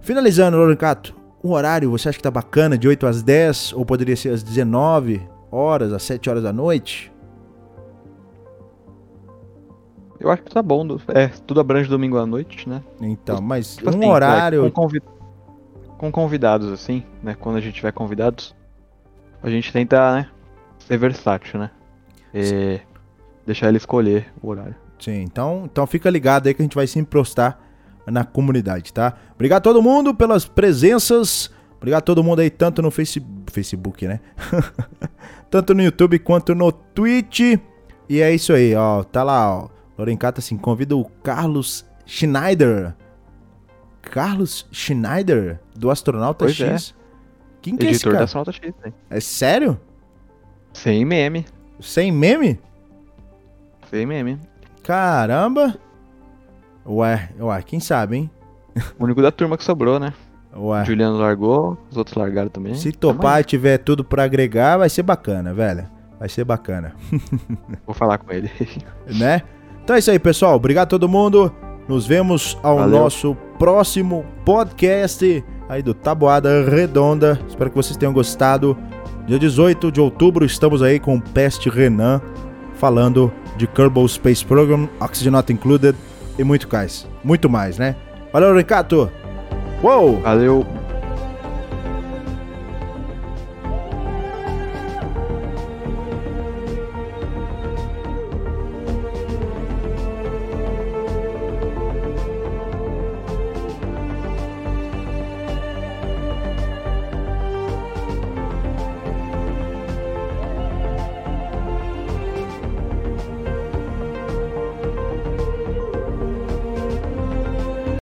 Finalizando, Lorencato, o horário você acha que tá bacana de 8 às 10 ou poderia ser às 19 horas, às 7 horas da noite? Eu acho que tá bom. É, tudo abrange domingo à noite, né? Então, mas Tipo um assim, horário com, convi- com convidados, assim, né? Quando a gente tiver convidados, a gente tenta, né? Ser versátil, né? E deixar ele escolher o horário. Sim, então, então fica ligado aí que a gente vai sempre postar na comunidade, tá? Obrigado a todo mundo pelas presenças. Obrigado a todo mundo aí, tanto no face... Facebook, né? tanto no YouTube quanto no Twitch. E é isso aí, ó. Tá lá, ó. Lorencata assim, convida o Carlos Schneider. Carlos Schneider, do Astronauta Pois é. X. Quem que é esse Editor cara? X, né? É sério? Sem meme. Sem meme? Sem meme. Caramba! Ué, ué, quem sabe, hein? O único da turma que sobrou, né? Ué. Juliano largou, os outros largaram também. Se topar e tiver tudo pra agregar, vai ser bacana, velho. Vai ser bacana. Vou falar com ele. né? Então é isso aí, pessoal. Obrigado a todo mundo. Nos vemos ao Valeu. nosso próximo podcast aí do Tabuada Redonda. Espero que vocês tenham gostado. Dia 18 de outubro estamos aí com o Peste Renan falando de Kerbal Space Program, Oxygen Not Included e muito mais. Muito mais, né? Valeu, Ricardo. Uou! Valeu.